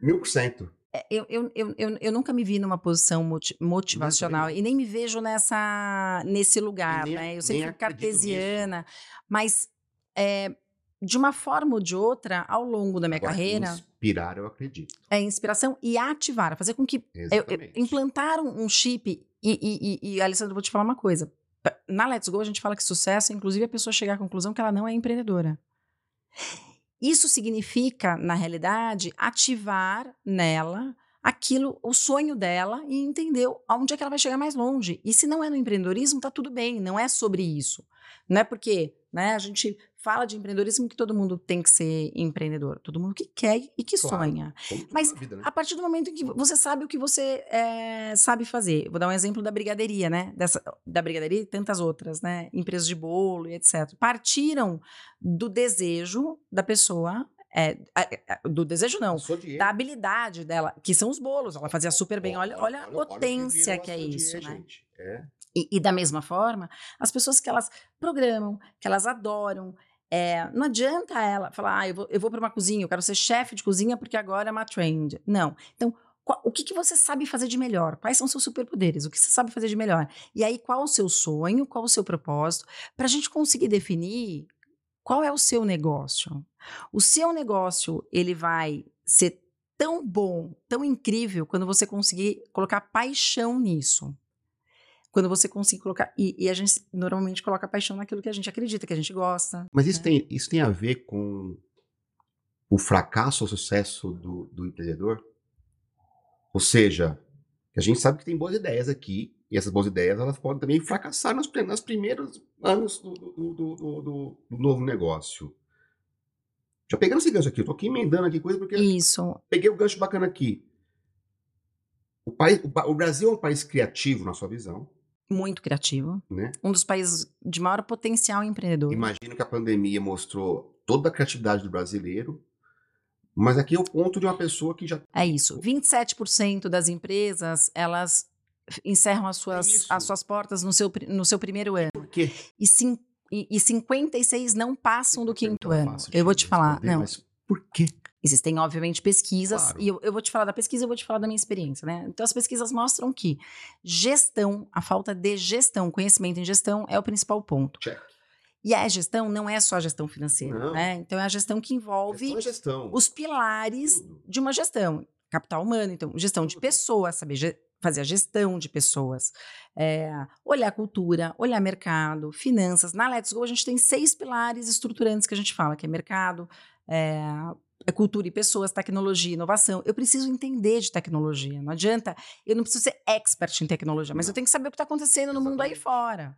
Speaker 1: mil por cento.
Speaker 2: É, Eu, eu, eu, eu, nunca me vi numa posição moti- motivacional e nem me vejo nessa, nesse lugar,
Speaker 1: nem-
Speaker 2: né? Eu sempre fui cartesiana, mas é, de uma forma ou de outra, ao longo da minha
Speaker 1: Agora,
Speaker 2: carreira,
Speaker 1: Inspirar, eu acredito.
Speaker 2: é inspiração e ativar, fazer com que eu, eu, implantar um, chip e, e, e, e, Alessandro, vou te falar uma coisa. Na Let's Go, a gente fala que sucesso é, inclusive, a pessoa chegar à conclusão que ela não é empreendedora. Isso significa, na realidade, ativar nela aquilo, o sonho dela e entender aonde é que ela vai chegar mais longe. E se não é no empreendedorismo, tá tudo bem, não é sobre isso. Não é porque né, a gente fala de empreendedorismo que todo mundo tem que ser empreendedor. Todo mundo que quer e que
Speaker 1: Claro.
Speaker 2: sonha. Mas
Speaker 1: vida, né?
Speaker 2: A partir do momento em que você sabe o que você eh, sabe fazer. Vou dar um exemplo da brigadeiria, né? Dessa, da brigadeiria e tantas outras, né? Empresas de bolo e etc. Partiram do desejo da pessoa. a- a- do desejo, não.
Speaker 1: De
Speaker 2: Da habilidade dela, que são os bolos. Ela fazia super bem. Olha, olha a
Speaker 1: o
Speaker 2: potência
Speaker 1: virou
Speaker 2: que
Speaker 1: a
Speaker 2: é
Speaker 1: Sodier,
Speaker 2: isso, né?
Speaker 1: gente. É.
Speaker 2: E, e da mesma forma, as pessoas que elas programam, que elas adoram, é, não adianta ela falar, ah, eu vou, eu vou para uma cozinha, eu quero ser chefe de cozinha porque agora é uma trend. Não. Então, qual- o que, que você sabe fazer de melhor? Quais são seus superpoderes? O que você sabe fazer de melhor? E aí, qual o seu sonho? Qual o seu propósito? Para a gente conseguir definir qual é o seu negócio. O seu negócio, ele vai ser tão bom, tão incrível, quando você conseguir colocar paixão nisso quando você conseguir colocar. E, e a gente normalmente coloca paixão naquilo que a gente acredita, que a gente gosta.
Speaker 1: Mas isso,
Speaker 2: né?
Speaker 1: tem, isso tem a ver com o fracasso ou sucesso do, do empreendedor? Ou seja, a gente sabe que tem boas ideias aqui, e essas boas ideias elas podem também fracassar nos, nos primeiros anos do, do- do- do- novo negócio. Já pegando esse gancho aqui, eu tô aqui emendando aqui coisa porque
Speaker 2: Isso.
Speaker 1: peguei o gancho bacana aqui. O, país, o, o Brasil é um país criativo, na sua visão,
Speaker 2: Muito criativo.
Speaker 1: né?
Speaker 2: Um dos países de maior potencial empreendedor.
Speaker 1: Imagino que a pandemia mostrou toda a criatividade do brasileiro, mas aqui é o ponto de uma pessoa que já
Speaker 2: É isso. 27% das empresas, elas encerram as suas,
Speaker 1: isso.
Speaker 2: as suas portas no seu, no seu primeiro ano.
Speaker 1: Por quê?
Speaker 2: E, cin, e, e 56 não passam do quinto
Speaker 1: é
Speaker 2: ano. Eu vou te falar. Não,
Speaker 1: Mas por quê?
Speaker 2: Existem, obviamente, pesquisas,
Speaker 1: Claro.
Speaker 2: e eu, eu vou te falar da pesquisa, eu vou te falar da minha experiência, né? Então, as pesquisas mostram que gestão, a falta de gestão, conhecimento em gestão é o principal ponto.
Speaker 1: Check.
Speaker 2: E a gestão não é só a gestão financeira,
Speaker 1: Não.
Speaker 2: né? Então, é a gestão que envolve
Speaker 1: Gestão é gestão.
Speaker 2: os pilares
Speaker 1: Tudo.
Speaker 2: de uma gestão. Capital humano, então, gestão de pessoas, saber ge- fazer a gestão de pessoas. É, olhar cultura, olhar mercado, finanças. Na Let's Go, a gente tem seis pilares estruturantes que a gente fala, que é mercado, é, é cultura e pessoas, tecnologia, inovação. Eu preciso entender de tecnologia. Não adianta, eu não preciso ser expert em tecnologia, mas
Speaker 1: Não.
Speaker 2: eu tenho que saber o que está acontecendo no mundo aí fora.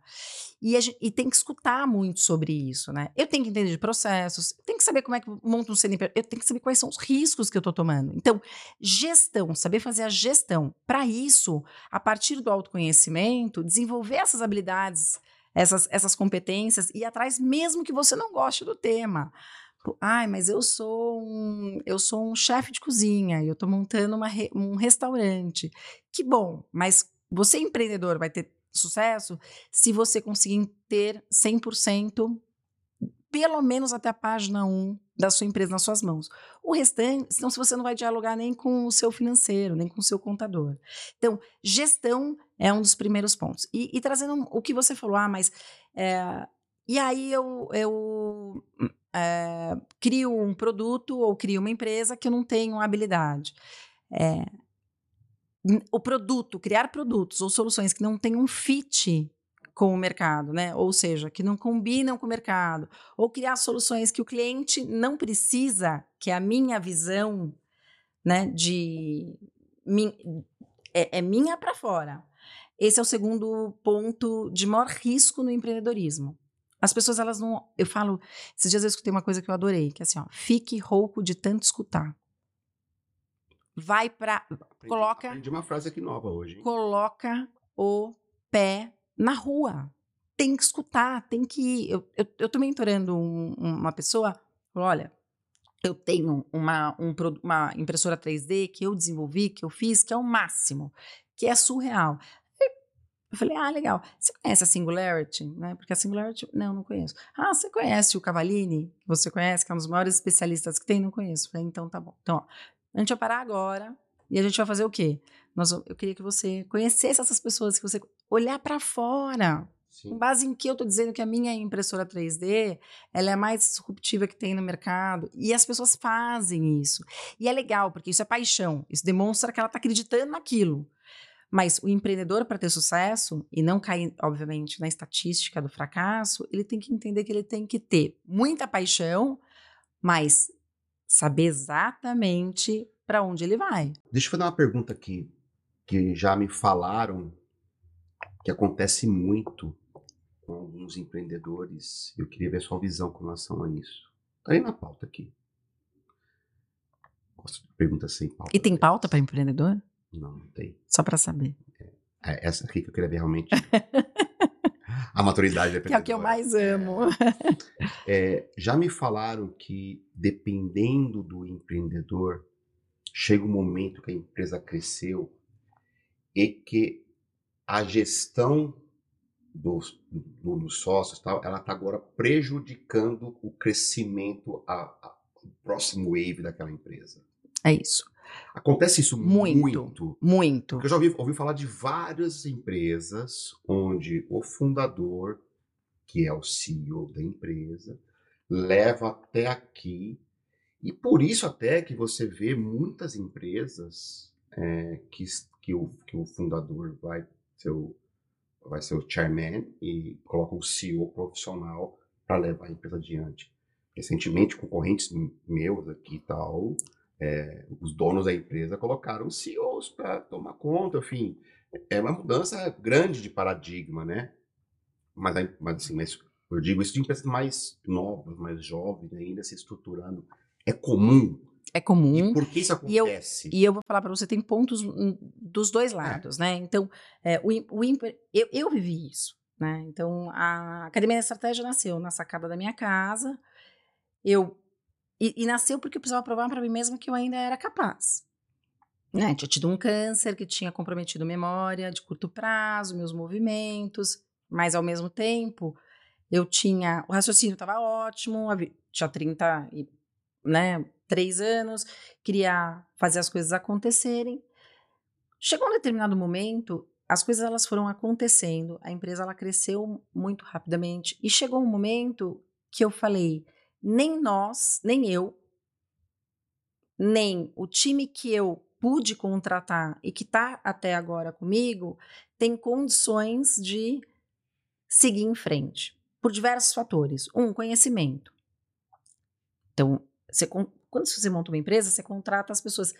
Speaker 2: E, a gen- e tem que escutar muito sobre isso, né? Eu tenho que entender de processos, eu tenho que saber como é que monta um CNPJ, eu tenho que saber quais são os riscos que eu estou tomando. Então, gestão, saber fazer a gestão. Para isso, a partir do autoconhecimento, desenvolver essas habilidades, essas, essas competências e ir atrás, mesmo que você não goste do tema. Pô, Ai, mas eu sou um, eu sou um chefe de cozinha e eu estou montando uma um restaurante. Que bom, mas você empreendedor vai ter sucesso se você conseguir ter 100%, pelo menos até a página 1 da sua empresa nas suas mãos. O restante, senão se você não vai dialogar nem com o seu financeiro, nem com o seu contador. Então, gestão é um dos primeiros pontos. E, e trazendo o que você falou, ah, mas... é, e aí eu, eu é, crio um produto ou crio uma empresa que eu não tenho habilidade. É, o produto, criar produtos ou soluções que não têm um fit com o mercado, né? Ou seja, que não combinam com o mercado, ou criar soluções que o cliente não precisa, que é a minha visão, né? De é, é minha para fora. Esse é o segundo ponto de maior risco no empreendedorismo. As pessoas, elas não. Eu falo. Esses dias eu escutei uma coisa que eu adorei, que é assim, ó. Fique rouco de tanto escutar. Vai para.
Speaker 1: Aprendi-
Speaker 2: Coloca-
Speaker 1: Aprendi uma frase aqui nova hoje. hein?
Speaker 2: Coloca o pé na rua. tem que escutar, tem que. Eu, eu, eu tô mentorando um, uma pessoa, olha, eu tenho uma, um, uma impressora 3D que eu desenvolvi, que eu fiz, que é o máximo, que é surreal. Eu falei, ah, legal. Você conhece a Singularity? Né? Porque a Singularity, não, não conheço. Ah, você conhece o Cavallini? Você conhece, que é um dos maiores especialistas que tem? Não conheço. Eu falei, então tá bom. Então, ó, a gente vai parar agora e a gente vai fazer o quê? Nós, eu queria que você conhecesse essas pessoas, que você olhar para fora. Sim. Com base em que eu estou dizendo que a minha impressora 3D ela é a mais disruptiva que tem no mercado. E as pessoas fazem isso. E é legal, porque isso é paixão. Isso demonstra que ela está acreditando naquilo. Mas o empreendedor, para ter sucesso e não cair, obviamente, na estatística do fracasso, ele tem que entender que ele tem que ter muita paixão, mas saber exatamente para onde ele vai.
Speaker 1: Deixa eu fazer uma pergunta aqui, que já me falaram que acontece muito com alguns empreendedores. Eu queria ver sua visão com relação a isso. Está aí na pauta aqui. Gosto de perguntas sem pauta.
Speaker 2: E tem pauta para empreendedor?
Speaker 1: Não, não tem.
Speaker 2: Só para saber.
Speaker 1: É, é, essa aqui que eu queria ver realmente. a maturidade
Speaker 2: Que é o que eu mais amo.
Speaker 1: É, já me falaram que, dependendo do empreendedor, chega um momento que a empresa cresceu e que a gestão dos, do, dos sócios tal, ela está agora prejudicando o crescimento, a, a, o próximo wave daquela empresa.
Speaker 2: É isso.
Speaker 1: Acontece isso muito. Muito.
Speaker 2: muito.
Speaker 1: Porque eu já ouvi, ouvi falar de várias empresas onde o fundador, que é o CEO da empresa, leva até aqui. E por isso até que você vê muitas empresas é, que, que, o, que o fundador vai ser o, vai ser o chairman e coloca o CEO profissional para levar a empresa adiante. Recentemente, concorrentes meus aqui e tal, é, os donos da empresa colocaram CEOs para tomar conta, enfim, é uma mudança grande de paradigma, né? Mas, mas assim, mas eu digo isso de empresas mais novas, mais jovens, ainda se estruturando. É comum.
Speaker 2: É comum.
Speaker 1: E por que isso acontece?
Speaker 2: E eu, e eu vou falar para você, tem pontos dos dois é. lados, é. né? Então, é, o, o, eu, eu vivi isso, né? Então, a Academia da Estratégia nasceu na sacada da minha casa. Eu e, e nasceu porque eu precisava provar para mim mesma que eu ainda era capaz. Né? Tinha tido um câncer que tinha comprometido memória de curto prazo, meus movimentos, mas ao mesmo tempo eu tinha. O raciocínio estava ótimo, tinha 30 e, né, 3 anos, queria fazer as coisas acontecerem. Chegou um determinado momento, as coisas elas foram acontecendo, a empresa ela cresceu muito rapidamente e chegou um momento que eu falei, nem nós, nem eu, nem o time que eu pude contratar e que está até agora comigo tem condições de seguir em frente por diversos fatores. Um, conhecimento. Então, você, quando você monta uma empresa, você contrata as pessoas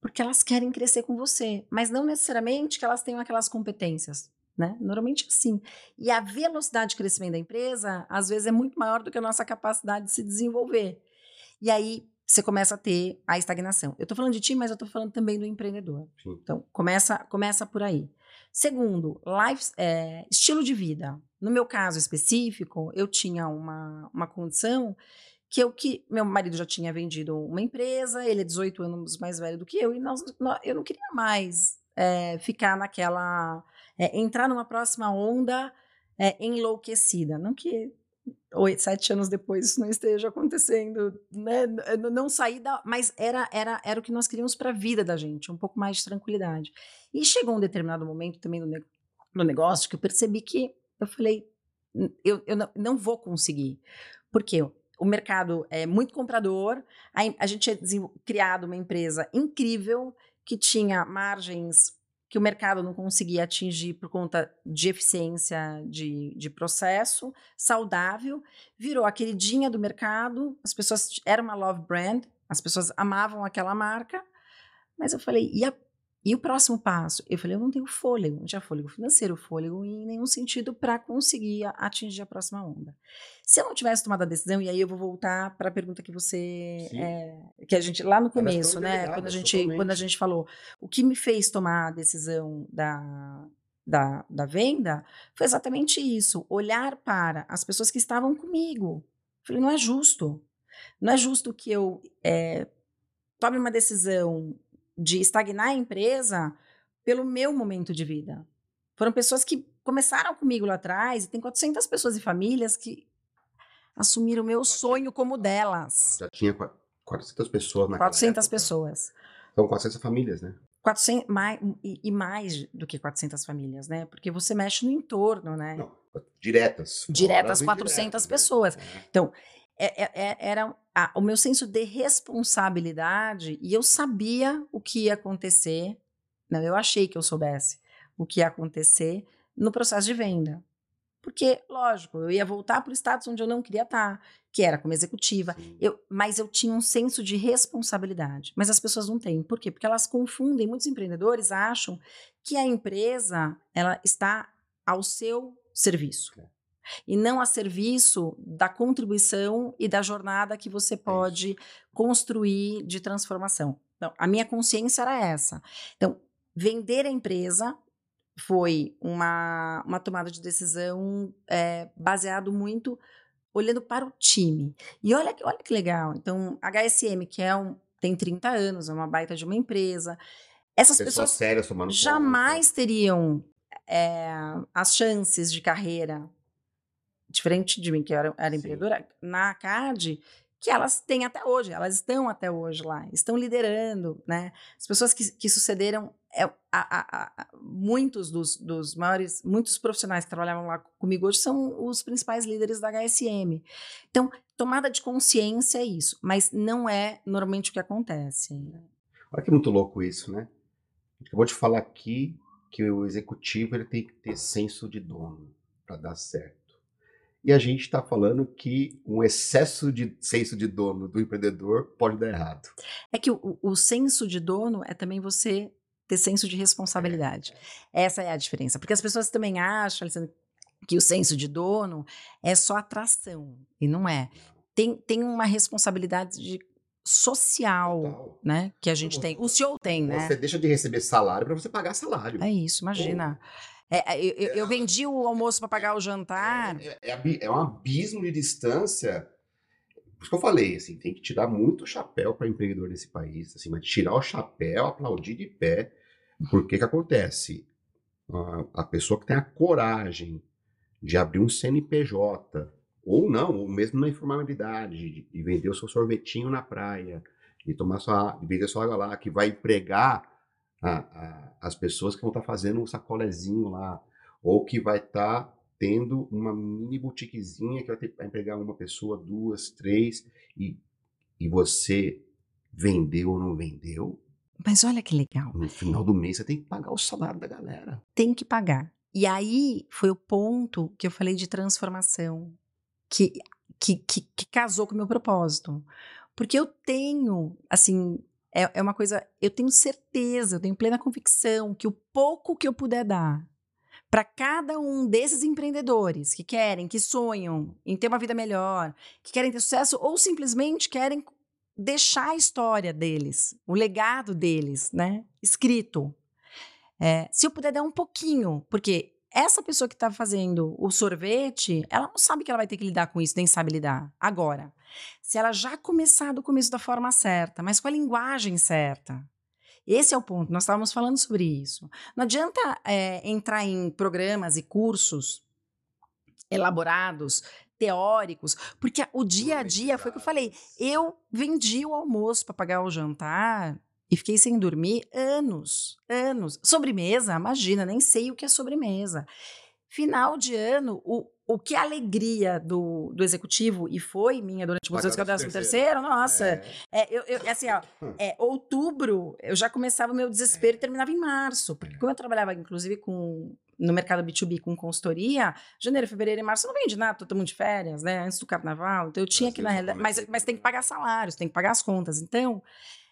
Speaker 2: porque elas querem crescer com você, mas não necessariamente que elas tenham aquelas competências né? Normalmente é assim. E a velocidade de crescimento da empresa, às vezes, é muito maior do que a nossa capacidade de se desenvolver. E aí você começa a ter a estagnação. Eu estou falando de ti, mas eu estou falando também do empreendedor. Sim. Então, começa, começa por aí. Segundo, life, é, estilo de vida. No meu caso específico, eu tinha uma, uma condição que eu que meu marido já tinha vendido uma empresa, ele é 18 anos mais velho do que eu, e nós, nós eu não queria mais é, ficar naquela é, entrar numa próxima onda é, enlouquecida. Não que oito, sete anos depois isso não esteja acontecendo, né? Não sair da. Mas era, era, era o que nós queríamos para a vida da gente, um pouco mais de tranquilidade. E chegou um determinado momento também no, ne no negócio que eu percebi que eu falei, eu, eu não, não vou conseguir. Porque o mercado é muito comprador, a, a gente tinha criado uma empresa incrível que tinha margens que o mercado não conseguia atingir por conta de eficiência de, de processo, saudável, virou a queridinha do mercado, as pessoas, era uma love brand, as pessoas amavam aquela marca, mas eu falei, e a e o próximo passo? Eu falei, eu não tenho fôlego, não tinha fôlego financeiro, fôlego em nenhum sentido para conseguir atingir a próxima onda. Se eu não tivesse tomado a decisão, e aí eu vou voltar para a pergunta que você, é, que a gente, lá no começo, né, quando a, gente, quando a gente falou, o que me fez tomar a decisão da, da, da venda foi exatamente isso: olhar para as pessoas que estavam comigo. Falei, não é justo. Não é justo que eu é, tome uma decisão de estagnar a empresa pelo meu momento de vida. Foram pessoas que começaram comigo lá atrás e tem 400 pessoas e famílias que assumiram o meu sonho como delas.
Speaker 1: Já tinha 400 pessoas naquela
Speaker 2: 400
Speaker 1: época.
Speaker 2: pessoas.
Speaker 1: São 400 famílias, né?
Speaker 2: 400, mais, e, e mais do que 400 famílias, né? Porque você mexe no entorno, né?
Speaker 1: Não, diretas.
Speaker 2: Diretas,
Speaker 1: Fora
Speaker 2: 400
Speaker 1: indiretas, né?
Speaker 2: pessoas.
Speaker 1: É.
Speaker 2: Então, era a- o meu senso de responsabilidade e eu sabia o que ia acontecer. Não, eu achei que eu soubesse o que ia acontecer no processo de venda. Porque, lógico, eu ia voltar para o status onde eu não queria estar, que era como executiva. Eu, mas eu tinha um senso de responsabilidade. Mas as pessoas não têm. Por quê? Porque elas confundem, muitos empreendedores acham que a empresa ela está ao seu serviço.
Speaker 1: É.
Speaker 2: E não a serviço da contribuição e da jornada que você pode construir de transformação. Então, a minha consciência era essa. Então, vender a empresa foi uma, uma tomada de decisão é, baseado muito olhando para o time. E olha, que- olha que legal. Então, HSM, que é um, tem 30 anos, é uma baita de uma empresa. Essas
Speaker 1: Pessoas
Speaker 2: pessoas
Speaker 1: sérias conta.
Speaker 2: jamais teriam é, as chances de carreira, diferente de mim, que era, era empreendedora, na CAD, que elas têm até hoje, elas estão até hoje lá, estão liderando, né? As pessoas que, que sucederam, é, a- a- a- muitos dos, dos maiores, muitos profissionais que trabalhavam lá comigo hoje são os principais líderes da HSM. Então, tomada de consciência é isso, mas não é normalmente o que acontece.
Speaker 1: Olha que muito louco isso, né? Gente acabou de falar aqui que o executivo ele tem que ter senso de dono para dar certo. E a gente está falando que um excesso de senso de dono do empreendedor pode dar errado.
Speaker 2: É que o, o senso de dono é também você ter senso de responsabilidade. Essa é a diferença. Porque as pessoas também acham, Alessandro, que o senso de dono é só atração. E não é. Tem, tem uma responsabilidade de- social,
Speaker 1: Total.
Speaker 2: né? Que a gente tem. O CEO tem, né?
Speaker 1: Você deixa de receber salário para você pagar salário.
Speaker 2: É isso, imagina. É, é, eu, eu- eu vendi o almoço para pagar o jantar.
Speaker 1: É, é, abi- é um abismo de distância. Por isso que eu falei, assim, tem que tirar muito chapéu para empreendedor nesse país, assim, mas tirar o chapéu, aplaudir de pé, porque que acontece? A, a pessoa que tem a coragem de abrir um CNPJ, ou não, ou mesmo na informalidade, de, de vender o seu sorvetinho na praia, de tomar sua, de vender sua água lá, que vai empregar a- a- as pessoas que vão estar fazendo um sacolezinho lá, ou que vai estar tendo uma mini boutiquezinha que vai, ter, vai empregar uma pessoa, duas, três, e, e você vendeu ou não vendeu,
Speaker 2: Mas olha que legal.
Speaker 1: no final do mês você tem que pagar o salário da galera.
Speaker 2: tem que pagar. E aí foi o ponto que eu falei de transformação, que, que, que, que casou com o meu propósito. Porque eu tenho, assim, é, é uma coisa, eu tenho certeza, eu tenho plena convicção que o pouco que eu puder dar para cada um desses empreendedores que querem, que sonham em ter uma vida melhor, que querem ter sucesso ou simplesmente querem deixar a história deles, o legado deles, né, escrito. É, se eu puder dar um pouquinho, porque essa pessoa que está fazendo o sorvete, ela não sabe que ela vai ter que lidar com isso, nem sabe lidar. Agora, se ela já começar do começo da forma certa, mas com a linguagem certa, esse é o ponto. Nós estávamos falando sobre isso. Não adianta é, entrar em programas e cursos elaborados, teóricos, porque o dia a dia foi o que eu falei. Eu vendi o almoço para pagar o jantar e fiquei sem dormir anos, anos. Sobremesa, imagina, nem sei o que é sobremesa. Final de ano, o, o que a alegria do, do executivo, e foi minha durante muitos anos, que é o
Speaker 1: Pagar
Speaker 2: décimo
Speaker 1: o
Speaker 2: terceiro, nossa,
Speaker 1: É,
Speaker 2: é, eu, eu- assim, ó, é, outubro, eu já começava o meu desespero e terminava em março. Porque como eu trabalhava, inclusive, com no mercado B2B com consultoria, janeiro, fevereiro e março eu não vende nada, todo mundo de férias, né? Antes do carnaval. Então eu tinha que, na realidade. Mas, mas tem que pagar salários, tem que pagar as contas. Então,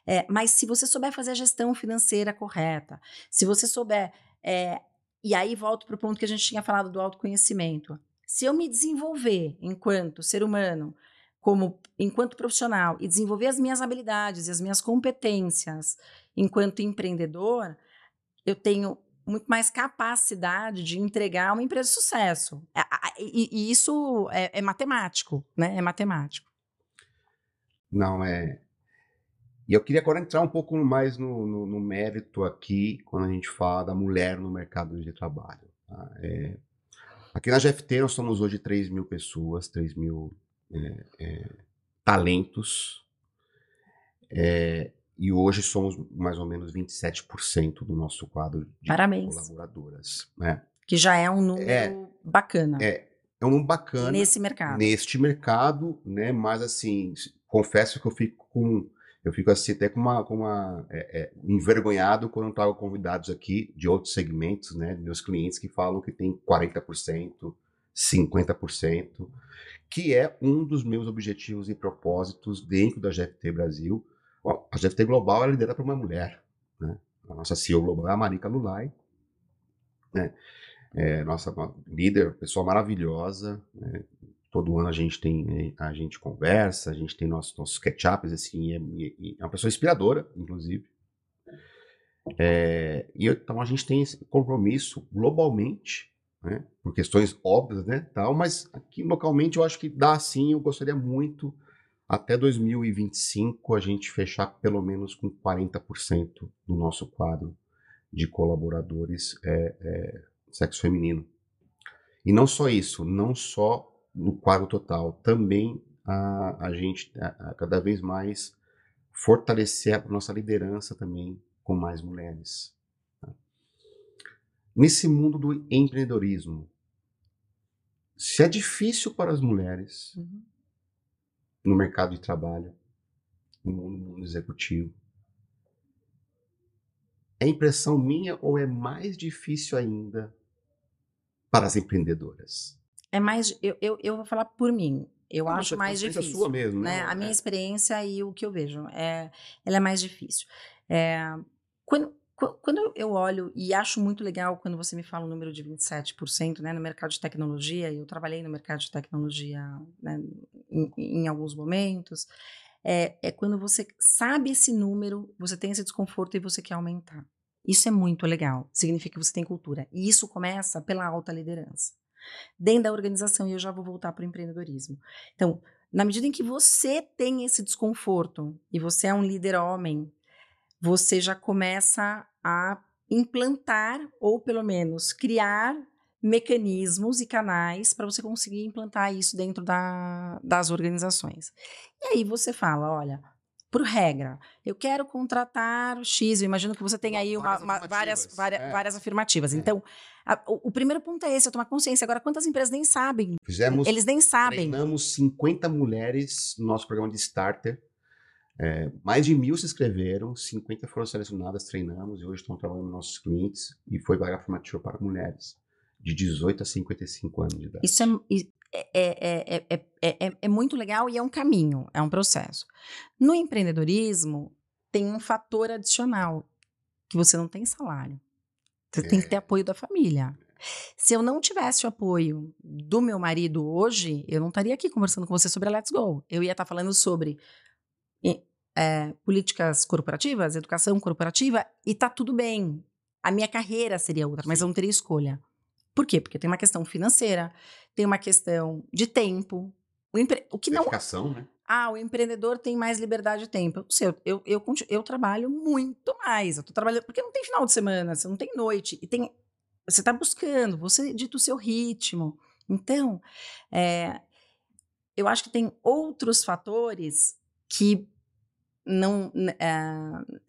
Speaker 2: é, mas se você souber fazer a gestão financeira correta, se você souber. é, e aí volto para o ponto que a gente tinha falado do autoconhecimento. Se eu me desenvolver enquanto ser humano, como enquanto profissional, e desenvolver as minhas habilidades e as minhas competências enquanto empreendedor, eu tenho muito mais capacidade de entregar uma empresa de sucesso. E, e isso é, é, matemático, né? É matemático.
Speaker 1: Não, é. E eu queria agora entrar um pouco mais no, no, no mérito aqui, quando a gente fala da mulher no mercado de trabalho. Tá? É, aqui na GFT nós somos hoje 3 mil pessoas, 3 mil é, é, talentos. É, e hoje somos mais ou menos 27% do nosso quadro de
Speaker 2: Parabéns.
Speaker 1: colaboradoras. Né?
Speaker 2: Que já é um número é, bacana.
Speaker 1: É, é um número bacana.
Speaker 2: Nesse mercado.
Speaker 1: Neste mercado, né? Mas assim, confesso que eu fico com. Eu fico assim, até com uma, com uma é, é, envergonhado quando eu trago convidados aqui de outros segmentos, né? Meus clientes que falam que tem 40%, 50%, que é um dos meus objetivos e propósitos dentro da GFT Brasil, a GFT Global é liderada por uma mulher. Né? A nossa CEO global é a Marika Lulay. Né? É, nossa líder, pessoa maravilhosa. Né? Todo ano a gente tem, a gente conversa, a gente tem nossos, nossos catch-ups, assim, é, é, uma pessoa inspiradora, inclusive. É, e então a gente tem esse compromisso globalmente, né, por questões óbvias, né, tal, mas aqui localmente eu acho que dá sim, eu gostaria muito até 2025 a gente fechar pelo menos com 40% do nosso quadro de colaboradores é, é, sexo feminino. E não só isso, não só no quadro total, também a, a gente a, a cada vez mais fortalecer a nossa liderança também com mais mulheres. Tá? Nesse mundo do empreendedorismo, se é difícil para as mulheres, uhum no mercado de trabalho, no mundo executivo. É impressão minha ou é mais difícil ainda para as empreendedoras?
Speaker 2: É mais, eu, eu, eu vou falar por mim. Eu
Speaker 1: ah,
Speaker 2: acho mais difícil.
Speaker 1: sua mesmo, né?
Speaker 2: né? A minha é. experiência e o que eu vejo é, ela é mais difícil. É, quando, quando eu olho e acho muito legal quando você me fala o número de 27% né, no mercado de tecnologia, eu trabalhei no mercado de tecnologia né, em, em, alguns momentos, é, é quando você sabe esse número, você tem esse desconforto e você quer aumentar. Isso é muito legal, significa que você tem cultura. E isso começa pela alta liderança. Dentro da organização, e eu já vou voltar para o empreendedorismo. Então, na medida em que você tem esse desconforto e você é um líder homem, você já começa a implantar, ou pelo menos criar mecanismos e canais para você conseguir implantar isso dentro da, das organizações. E aí você fala, olha, por regra, eu quero contratar X, eu imagino que você tem aí uma, uma, várias, várias, é. várias afirmativas. É. Então, a, o, o, primeiro ponto é esse, é tomar consciência. Agora, quantas empresas nem sabem?
Speaker 1: Fizemos,
Speaker 2: Eles nem sabem.
Speaker 1: Treinamos 50 mulheres no nosso programa de Starter, é, mais de mil se inscreveram, 50 foram selecionadas, treinamos e hoje estão trabalhando nossos clientes e foi vaga afirmativa para mulheres de 18 a 55 anos de idade.
Speaker 2: Isso é, é, é, é, é muito legal e é um caminho, é um processo. No empreendedorismo, tem um fator adicional, que você não tem salário. Você tem que ter apoio da família. Se eu não tivesse o apoio do meu marido hoje, eu não estaria aqui conversando com você sobre a Let's Go. Eu ia estar falando sobre é, políticas corporativas, educação corporativa, e tá tudo bem. A minha carreira seria outra, mas eu não teria escolha. Por quê? Porque tem uma questão financeira, tem uma questão de tempo. O, empre... o que não.
Speaker 1: né?
Speaker 2: Ah, o empreendedor tem mais liberdade de tempo. Eu, sei, eu, eu, eu, trabalho muito mais. Eu tô trabalhando. Porque não tem final de semana, você não tem noite. E tem. Você está buscando, você dita o seu ritmo. Então, é, eu acho que tem outros fatores que não é,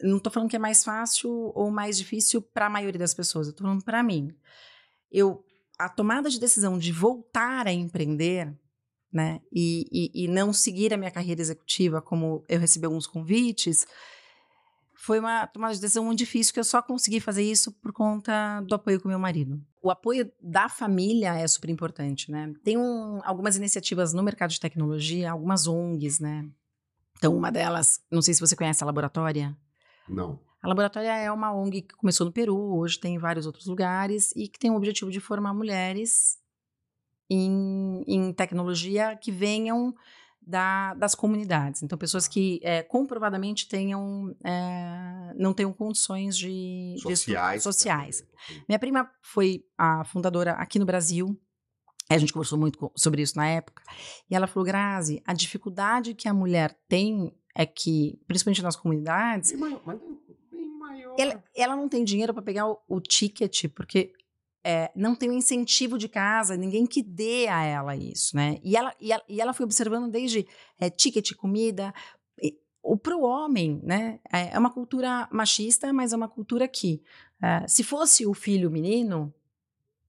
Speaker 2: não estou falando que é mais fácil ou mais difícil para a maioria das pessoas. Eu estou falando para mim. Eu a tomada de decisão de voltar a empreender, né, e, e, e, não seguir a minha carreira executiva como eu recebi alguns convites, foi uma tomada de decisão muito difícil que eu só consegui fazer isso por conta do apoio com meu marido. O apoio da família é super importante, né? Tem um, algumas iniciativas no mercado de tecnologia, algumas ONGs, né? Então, uma delas, não sei se você conhece a Laboratória.
Speaker 1: Não.
Speaker 2: A Laboratória é uma ONG que começou no Peru, hoje tem em vários outros lugares e que tem o objetivo de formar mulheres em, em tecnologia que venham da, das comunidades. Então, pessoas que é, comprovadamente tenham, é, não tenham condições de
Speaker 1: sociais.
Speaker 2: De sociais. Minha prima foi a fundadora aqui no Brasil. A gente conversou muito sobre isso na época. E ela falou, Grazi, a dificuldade que a mulher tem é que, principalmente nas comunidades.
Speaker 1: Maior, mas bem maior.
Speaker 2: Ela, ela não tem dinheiro para pegar o, o ticket, porque é, não tem um incentivo de casa, ninguém que dê a ela isso, né? E ela, e ela, e ela foi observando desde é, ticket, comida. Para o homem, né? É, é uma cultura machista, mas é uma cultura que, é, se fosse o filho menino,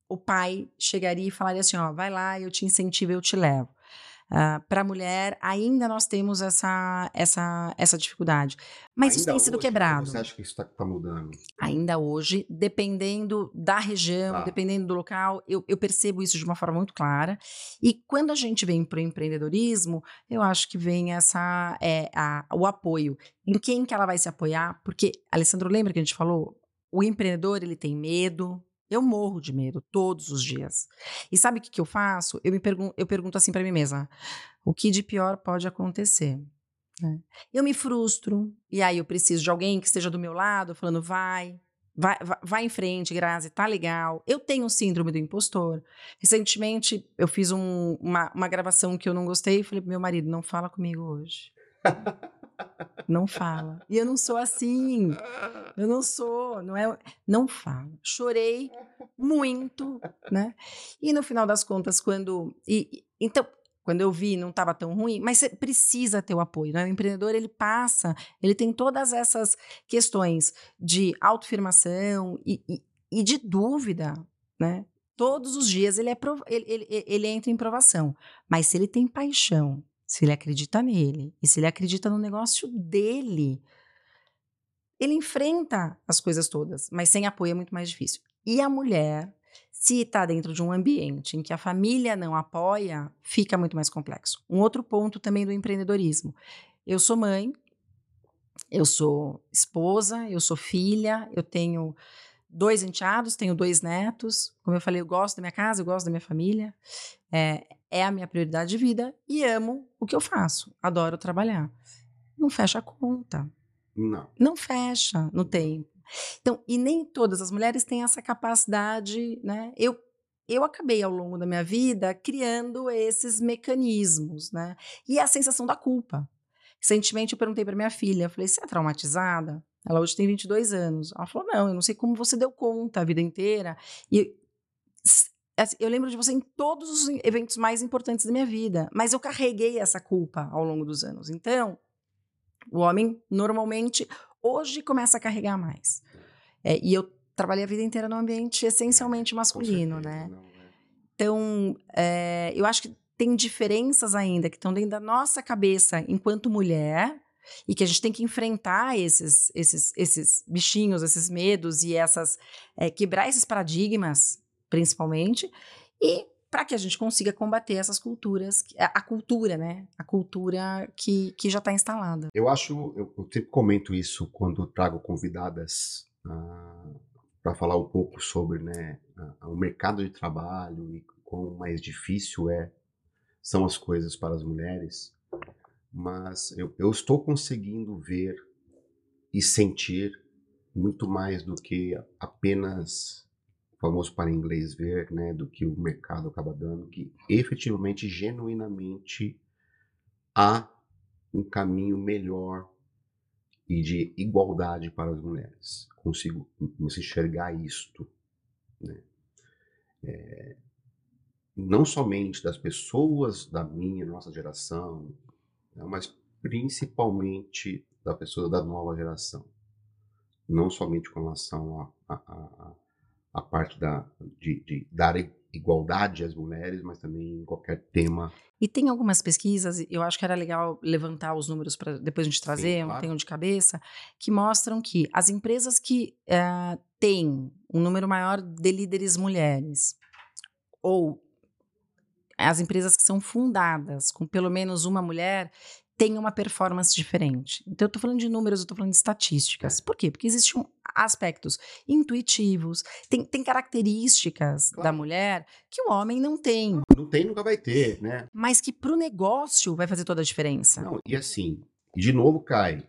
Speaker 2: o pai chegaria e falaria assim: ó, vai lá, eu te incentivo, eu te levo. Uh, ah, para a mulher, ainda nós temos essa, essa, essa dificuldade. Mas ainda isso tem sido
Speaker 1: hoje,
Speaker 2: quebrado.
Speaker 1: Você acha que isso está tá mudando?
Speaker 2: Ainda hoje, dependendo da região, ah. dependendo do local, eu, eu, percebo isso de uma forma muito clara. E quando a gente vem para o empreendedorismo, eu acho que vem essa, é, a, o apoio. Em quem que ela vai se apoiar? Porque, Alessandro, lembra que a gente falou? O empreendedor, ele tem medo, eu morro de medo todos os dias. E sabe o que, que eu faço? Eu me pergunto, eu pergunto assim para mim mesma: o que de pior pode acontecer? Né? Eu me frustro, e aí eu preciso de alguém que esteja do meu lado, falando: vai, vai, vai, vai em frente, Grazi, tá legal. Eu tenho síndrome do impostor. Recentemente, eu fiz um, uma, uma gravação que eu não gostei e falei meu marido: não fala comigo hoje. Não fala. E eu não sou assim. Eu não sou, não é, não fala. Chorei muito, né? E no final das contas, quando e, então, quando eu vi, não estava tão ruim, mas você precisa ter o apoio, né? O empreendedor, ele passa, ele tem todas essas questões de autoafirmação e, e, e de dúvida, né? Todos os dias ele, é ele, ele, ele entra em provação. Mas se ele tem paixão, se ele acredita nele e se ele acredita no negócio dele, ele enfrenta as coisas todas, mas sem apoio é muito mais difícil. E a mulher, se está dentro de um ambiente em que a família não apoia, fica muito mais complexo. Um outro ponto também do empreendedorismo. Eu sou mãe, eu sou esposa, eu sou filha, eu tenho dois enteados, tenho dois netos. Como eu falei, eu gosto da minha casa, eu gosto da minha família. É, é a minha prioridade de vida e amo o que eu faço. Adoro trabalhar. Não fecha a conta.
Speaker 1: Não.
Speaker 2: Não fecha no tempo. Então, e nem todas as mulheres têm essa capacidade, né? Eu eu acabei ao longo da minha vida criando esses mecanismos, né? E a sensação da culpa. Recentemente eu perguntei para minha filha, falei: "Você é traumatizada?" Ela hoje tem 22 anos. Ela falou: "Não, eu não sei como você deu conta a vida inteira". E eu lembro de você em todos os eventos mais importantes da minha vida, mas eu carreguei essa culpa ao longo dos anos. Então, o homem normalmente hoje começa a carregar mais. É, e eu trabalhei a vida inteira num ambiente essencialmente masculino, né? Não, é. Então, é, eu acho que tem diferenças ainda que estão dentro da nossa cabeça enquanto mulher e que a gente tem que enfrentar esses, esses, esses bichinhos, esses medos e essas é, quebrar esses paradigmas principalmente, e para que a gente consiga combater essas culturas, a, cultura, né? A cultura que, que já está instalada.
Speaker 1: Eu acho, eu, eu, sempre comento isso quando trago convidadas uh, ah, para falar um pouco sobre né, uh, o mercado de trabalho e quão mais difícil é são as coisas para as mulheres, mas eu, eu estou conseguindo ver e sentir muito mais do que apenas famoso para inglês ver, né, do que o mercado acaba dando, que efetivamente, genuinamente, há um caminho melhor e de igualdade para as mulheres. Consigo enxergar isto, né? É, não somente das pessoas da minha, nossa geração, né, mas principalmente da pessoa da nova geração. Não somente com relação a, a, a a parte da, de, de dar igualdade às mulheres, mas também em qualquer tema.
Speaker 2: E tem algumas pesquisas, eu acho que era legal levantar os números para depois a gente trazer, Sim, claro. tenho de cabeça, que mostram que as empresas que uh, têm um número maior de líderes mulheres, ou as empresas que são fundadas com pelo menos uma mulher, tem uma performance diferente. Então, eu estou falando de números, eu estou falando de estatísticas. Por quê? Porque existem aspectos intuitivos, tem, tem características claro. da mulher que o homem não tem.
Speaker 1: Não tem, nunca vai ter, né?
Speaker 2: Mas que para o negócio vai fazer toda a diferença.
Speaker 1: Não, e assim, de novo cai.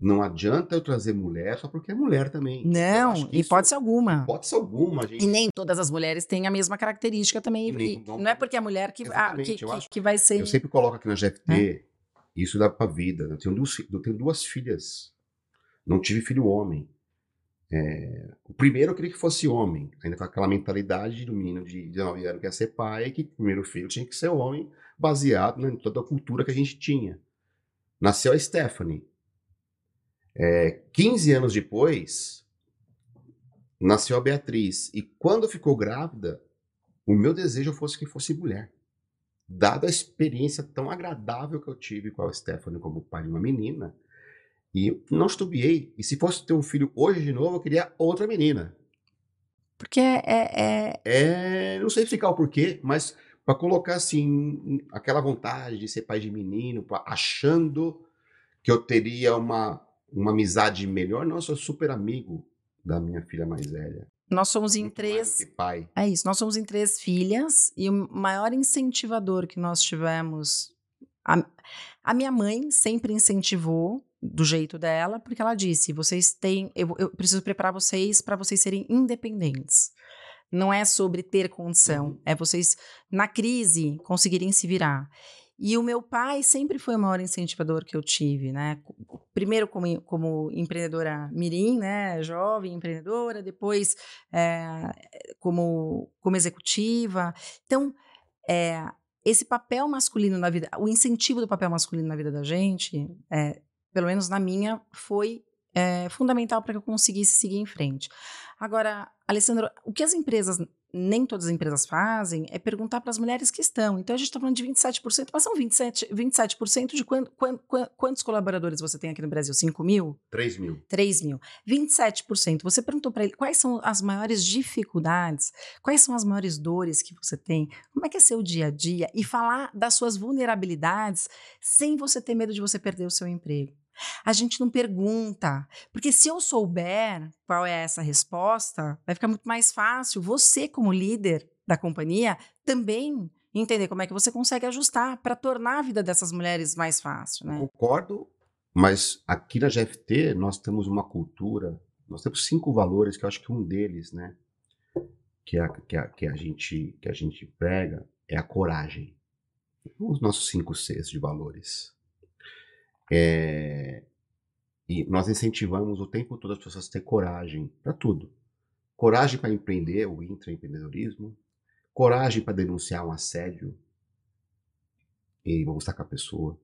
Speaker 1: Não adianta eu trazer mulher só porque é mulher também.
Speaker 2: Não, hipótese alguma.
Speaker 1: Hipótese alguma, gente.
Speaker 2: E nem todas as mulheres têm a mesma característica também. Nem, não, não, é porque é mulher que, ah, que, que, que, vai ser.
Speaker 1: Eu sempre coloco aqui na GFT, é. Isso dá pra vida. Eu tenho, duas, eu tenho duas filhas. Não tive filho homem. É, o primeiro eu queria que fosse homem, ainda com aquela mentalidade do menino de 19 anos que ia ser pai, que o primeiro filho tinha que ser homem, baseado em toda a cultura que a gente tinha. Nasceu a Stephanie. É, 15 anos depois, nasceu a Beatriz. E quando ficou grávida, o meu desejo fosse que fosse mulher. Dada a experiência tão agradável que eu tive com a Stephanie como pai de uma menina, e não estubiei. E se fosse ter um filho hoje de novo, eu queria outra menina.
Speaker 2: Porque é. É,
Speaker 1: é não sei explicar o porquê, mas para colocar assim, aquela vontade de ser pai de menino, achando que eu teria uma, uma amizade melhor. Não, eu sou super amigo da minha filha mais velha.
Speaker 2: Nós somos em Muito três.
Speaker 1: pai.
Speaker 2: É isso, nós somos em três filhas e o maior incentivador que nós tivemos. A, a minha mãe sempre incentivou do jeito dela, porque ela disse: vocês têm, eu, eu preciso preparar vocês para vocês serem independentes. Não é sobre ter condição, uhum. é vocês na crise conseguirem se virar. E o meu pai sempre foi o maior incentivador que eu tive, né? Primeiro como, como empreendedora mirim, né? Jovem empreendedora, depois é, como, como executiva. Então, é, esse papel masculino na vida, o incentivo do papel masculino na vida da gente, é, pelo menos na minha, foi fundamental para que eu conseguisse seguir em frente. Agora, Alessandro, o que as empresas, nem todas as empresas fazem, é perguntar para as mulheres que estão. Então, a gente está falando de 27%, mas são 27%, 27% de quant, quant, quantos colaboradores você tem aqui no Brasil? 5 mil?
Speaker 1: 3 mil.
Speaker 2: 3 mil. 27%. Você perguntou para ele quais são as maiores dificuldades, quais são as maiores dores que você tem, como é que é seu dia a dia, e falar das suas vulnerabilidades sem você ter medo de você perder o seu emprego. A gente não pergunta, porque se eu souber qual é essa resposta, vai ficar muito mais fácil você, como líder da companhia, também entender como é que você consegue ajustar para tornar a vida dessas mulheres mais fácil, né?
Speaker 1: Concordo, mas aqui na GFT nós temos uma cultura, nós temos cinco valores que eu acho que um deles, né, que a, que a, que a gente que a gente prega é a coragem. Os nossos cinco Cs de valores. É, e nós incentivamos o tempo todo as pessoas a ter coragem para tudo. Coragem para empreender, o intraempreendedorismo. Coragem para denunciar um assédio e vamos estar com a pessoa.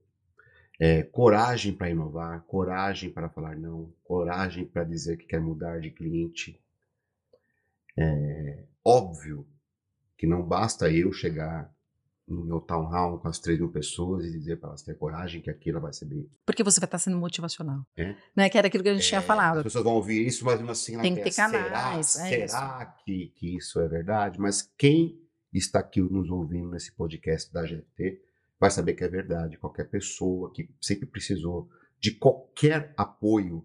Speaker 1: É, coragem para inovar, coragem para falar não, coragem para dizer que quer mudar de cliente. É óbvio que não basta eu chegar no meu town hall com as 3 mil pessoas e dizer para elas ter coragem que aquilo vai ser bem.
Speaker 2: Porque você vai estar sendo motivacional.
Speaker 1: É?
Speaker 2: Né? Que era aquilo que a gente é, tinha falado.
Speaker 1: As pessoas vão ouvir isso, mas assim,
Speaker 2: tem que ter canais.
Speaker 1: Será, é será que, que isso é verdade? Mas quem está aqui nos ouvindo nesse podcast da GFT vai saber que é verdade. Qualquer pessoa que sempre precisou de qualquer apoio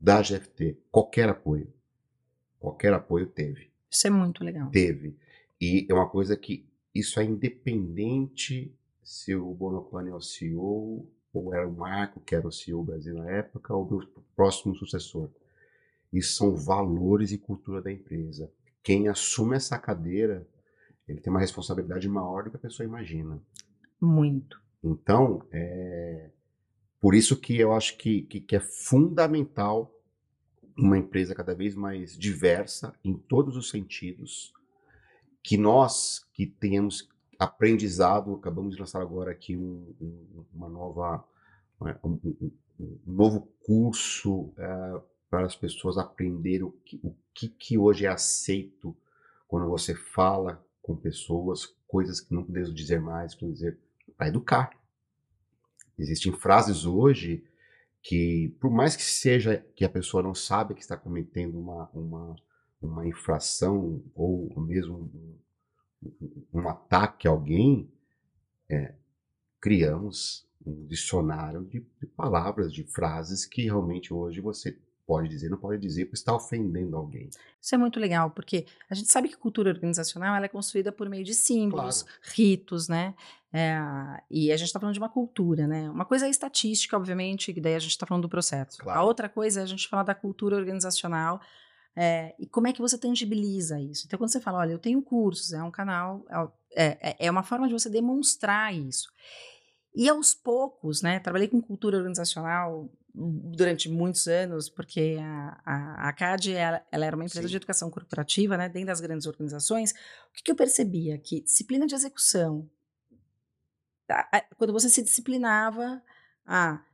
Speaker 1: da GFT, qualquer apoio, qualquer apoio teve.
Speaker 2: Isso é muito legal.
Speaker 1: Teve. E é uma coisa que isso é independente se o Bonopane é o CEO ou era o Marco, que era o CEO do Brasil na época, ou o próximo sucessor. Isso são valores e cultura da empresa. Quem assume essa cadeira, ele tem uma responsabilidade maior do que a pessoa imagina.
Speaker 2: Muito.
Speaker 1: Então, é por isso que eu acho que, que, que é fundamental uma empresa cada vez mais diversa em todos os sentidos, que nós que tenhamos aprendizado, acabamos de lançar agora aqui um, um, uma nova, né, um, um novo curso é, para as pessoas aprenderem o que, o que, que hoje é aceito quando você fala com pessoas, coisas que não podemos dizer mais, podemos dizer para educar. Existem frases hoje que, por mais que seja que a pessoa não sabe que está cometendo uma, uma, uma infração ou mesmo um, ataque a alguém, é, criamos um dicionário de, de palavras, de frases que realmente hoje você pode dizer, não pode dizer, porque está ofendendo alguém.
Speaker 2: Isso é muito legal, porque a gente sabe que a cultura organizacional ela é construída por meio de símbolos, claro. ritos, né? É, e a gente está falando de uma cultura, né? Uma coisa é estatística, obviamente, que daí a gente está falando do processo. Claro. A outra coisa é a gente falar da cultura organizacional é, e como é que você tangibiliza isso. Então, quando você fala, olha, eu tenho cursos, é um canal, é, é, é uma forma de você demonstrar isso. E aos poucos, né? Trabalhei com cultura organizacional durante muitos anos, porque a, a, a CAD ela, ela, era uma empresa Sim. de educação corporativa, né, dentro das grandes organizações. O que, que eu percebia? Que disciplina de execução, quando você se disciplinava a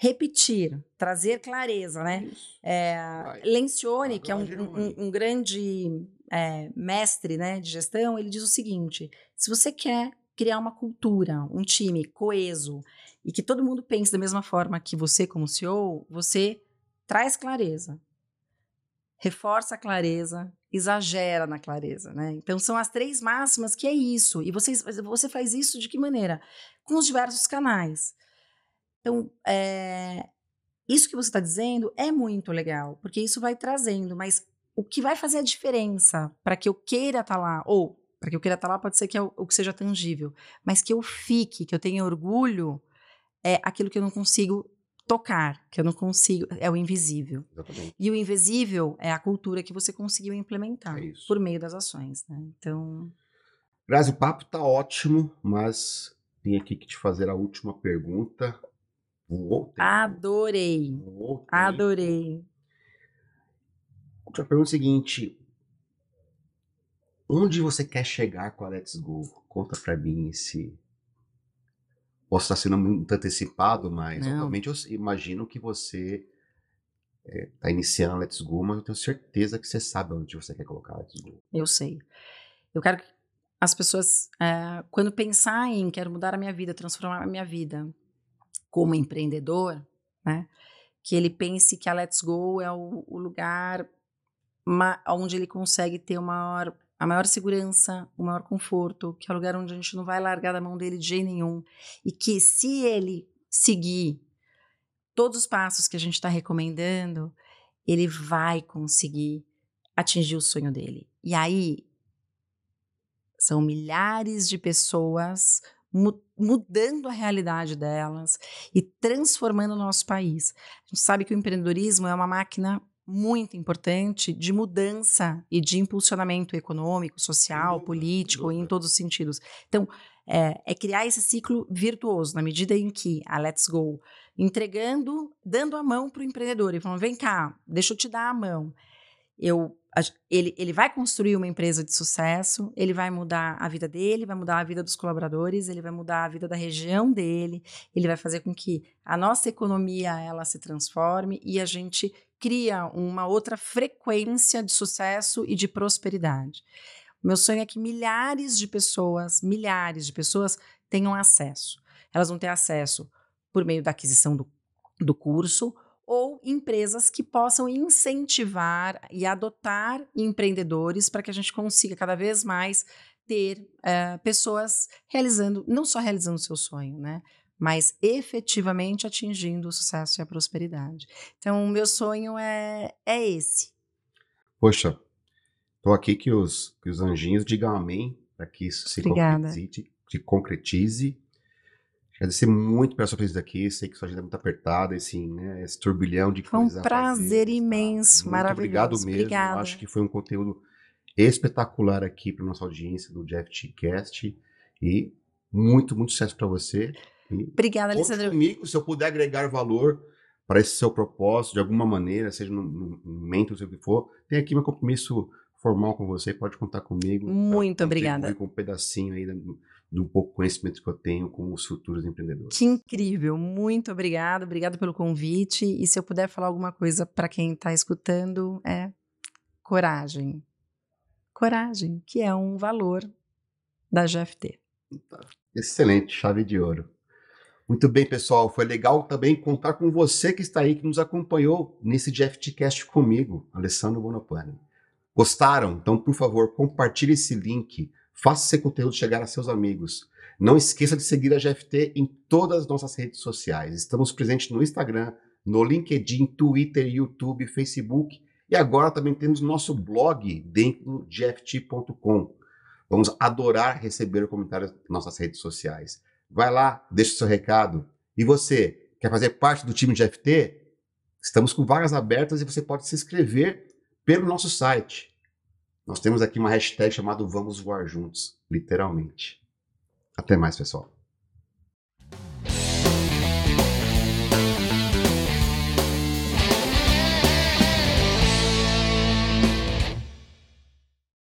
Speaker 2: repetir, trazer clareza, né? É, Lencioni, que é um, um, um grande é, mestre né, de gestão, ele diz o seguinte: se você quer criar uma cultura, um time coeso, e que todo mundo pense da mesma forma que você, como CEO, você traz clareza, reforça a clareza, exagera na clareza, né? Então são as três máximas que é isso. E você, você faz isso de que maneira? Com os diversos canais. Então, é, isso que você está dizendo é muito legal, porque isso vai trazendo, mas o que vai fazer a diferença para que eu queira estar tá lá, ou para que eu queira estar tá lá pode ser que é o, o que seja tangível, mas que eu fique, que eu tenha orgulho, é aquilo que eu não consigo tocar, que eu não consigo, é o invisível. Exatamente. E o invisível é a cultura que você conseguiu implementar é por meio das ações, né? Então,
Speaker 1: Grazi, o papo tá ótimo, mas tem aqui que te fazer a última pergunta.
Speaker 2: Adorei. Adorei.
Speaker 1: A última pergunta é a seguinte: Onde você quer chegar com a Let's Go? Conta para mim se Posso estar sendo muito antecipado, mas Não. obviamente eu imagino que você está eh, iniciando a Let's Go, mas eu tenho certeza que você sabe onde você quer colocar a Let's Go.
Speaker 2: Eu sei. Eu quero que as pessoas, é, quando pensarem em quero mudar a minha vida, transformar a minha vida como empreendedor, né, que ele pense que a Let's Go é o, o lugar onde ele consegue ter uma maior a maior segurança, o maior conforto, que é o lugar onde a gente não vai largar da mão dele de jeito nenhum. E que se ele seguir todos os passos que a gente está recomendando, ele vai conseguir atingir o sonho dele. E aí são milhares de pessoas mudando a realidade delas e transformando o nosso país. A gente sabe que o empreendedorismo é uma máquina muito importante de mudança e de impulsionamento econômico, social, político, em todos os sentidos. Então, é, é, criar esse ciclo virtuoso, na medida em que a Let's Go, entregando, dando a mão para o empreendedor e falando: vem cá, deixa eu te dar a mão. Eu, ele, ele vai construir uma empresa de sucesso, ele vai mudar a vida dele, vai mudar a vida dos colaboradores, ele vai mudar a vida da região dele, ele vai fazer com que a nossa economia ela se transforme e a gente cria uma outra frequência de sucesso e de prosperidade. Meu sonho é que milhares de pessoas, milhares de pessoas tenham acesso. Elas vão ter acesso por meio da aquisição do, do curso ou empresas que possam incentivar e adotar empreendedores para que a gente consiga cada vez mais ter uh, pessoas realizando, não só realizando o seu sonho, né? mas efetivamente atingindo o sucesso e a prosperidade. Então, o meu sonho é, é esse.
Speaker 1: Poxa, estou aqui que os, que os anjinhos digam amém para que isso se concretize, se concretize. Agradecer muito pela sua presença aqui. Sei que sua agenda é muito apertada, esse, né, esse turbilhão de
Speaker 2: coisas. Foi um prazer fazer, imenso, tá? maravilhoso.
Speaker 1: Obrigado mesmo. Obrigada. Acho que foi um conteúdo espetacular aqui para nossa audiência do Jeff Cast e muito, muito sucesso para você.
Speaker 2: Obrigada, Alessandra.
Speaker 1: comigo, se eu puder agregar valor para esse seu propósito, de alguma maneira, seja no, no, mentor, seja o que for, tem aqui meu compromisso formal com você, pode contar comigo.
Speaker 2: Muito obrigada.
Speaker 1: Com um pedacinho aí do, do pouco conhecimento que eu tenho com os futuros empreendedores.
Speaker 2: Que incrível, muito obrigada, obrigado pelo convite. E se eu puder falar alguma coisa para quem está escutando, é coragem. Coragem, que é um valor da GFT.
Speaker 1: Tá. Excelente, chave de ouro. Muito bem, pessoal. Foi legal também contar com você que está aí, que nos acompanhou nesse GFTcast comigo, Alessandro Bonopani. Gostaram? Então, por favor, compartilhe esse link. Faça esse conteúdo chegar a seus amigos. Não esqueça de seguir a GFT em todas as nossas redes sociais. Estamos presentes no Instagram, no LinkedIn, Twitter, YouTube, Facebook e agora também temos nosso blog dentro de GFT.com. Vamos adorar receber comentários nas nossas redes sociais. Vai lá, deixa o seu recado. E você, quer fazer parte do time de GFT? Estamos com vagas abertas e você pode se inscrever pelo nosso site. Nós temos aqui uma hashtag chamada Vamos Voar Juntos, literalmente. Até mais, pessoal.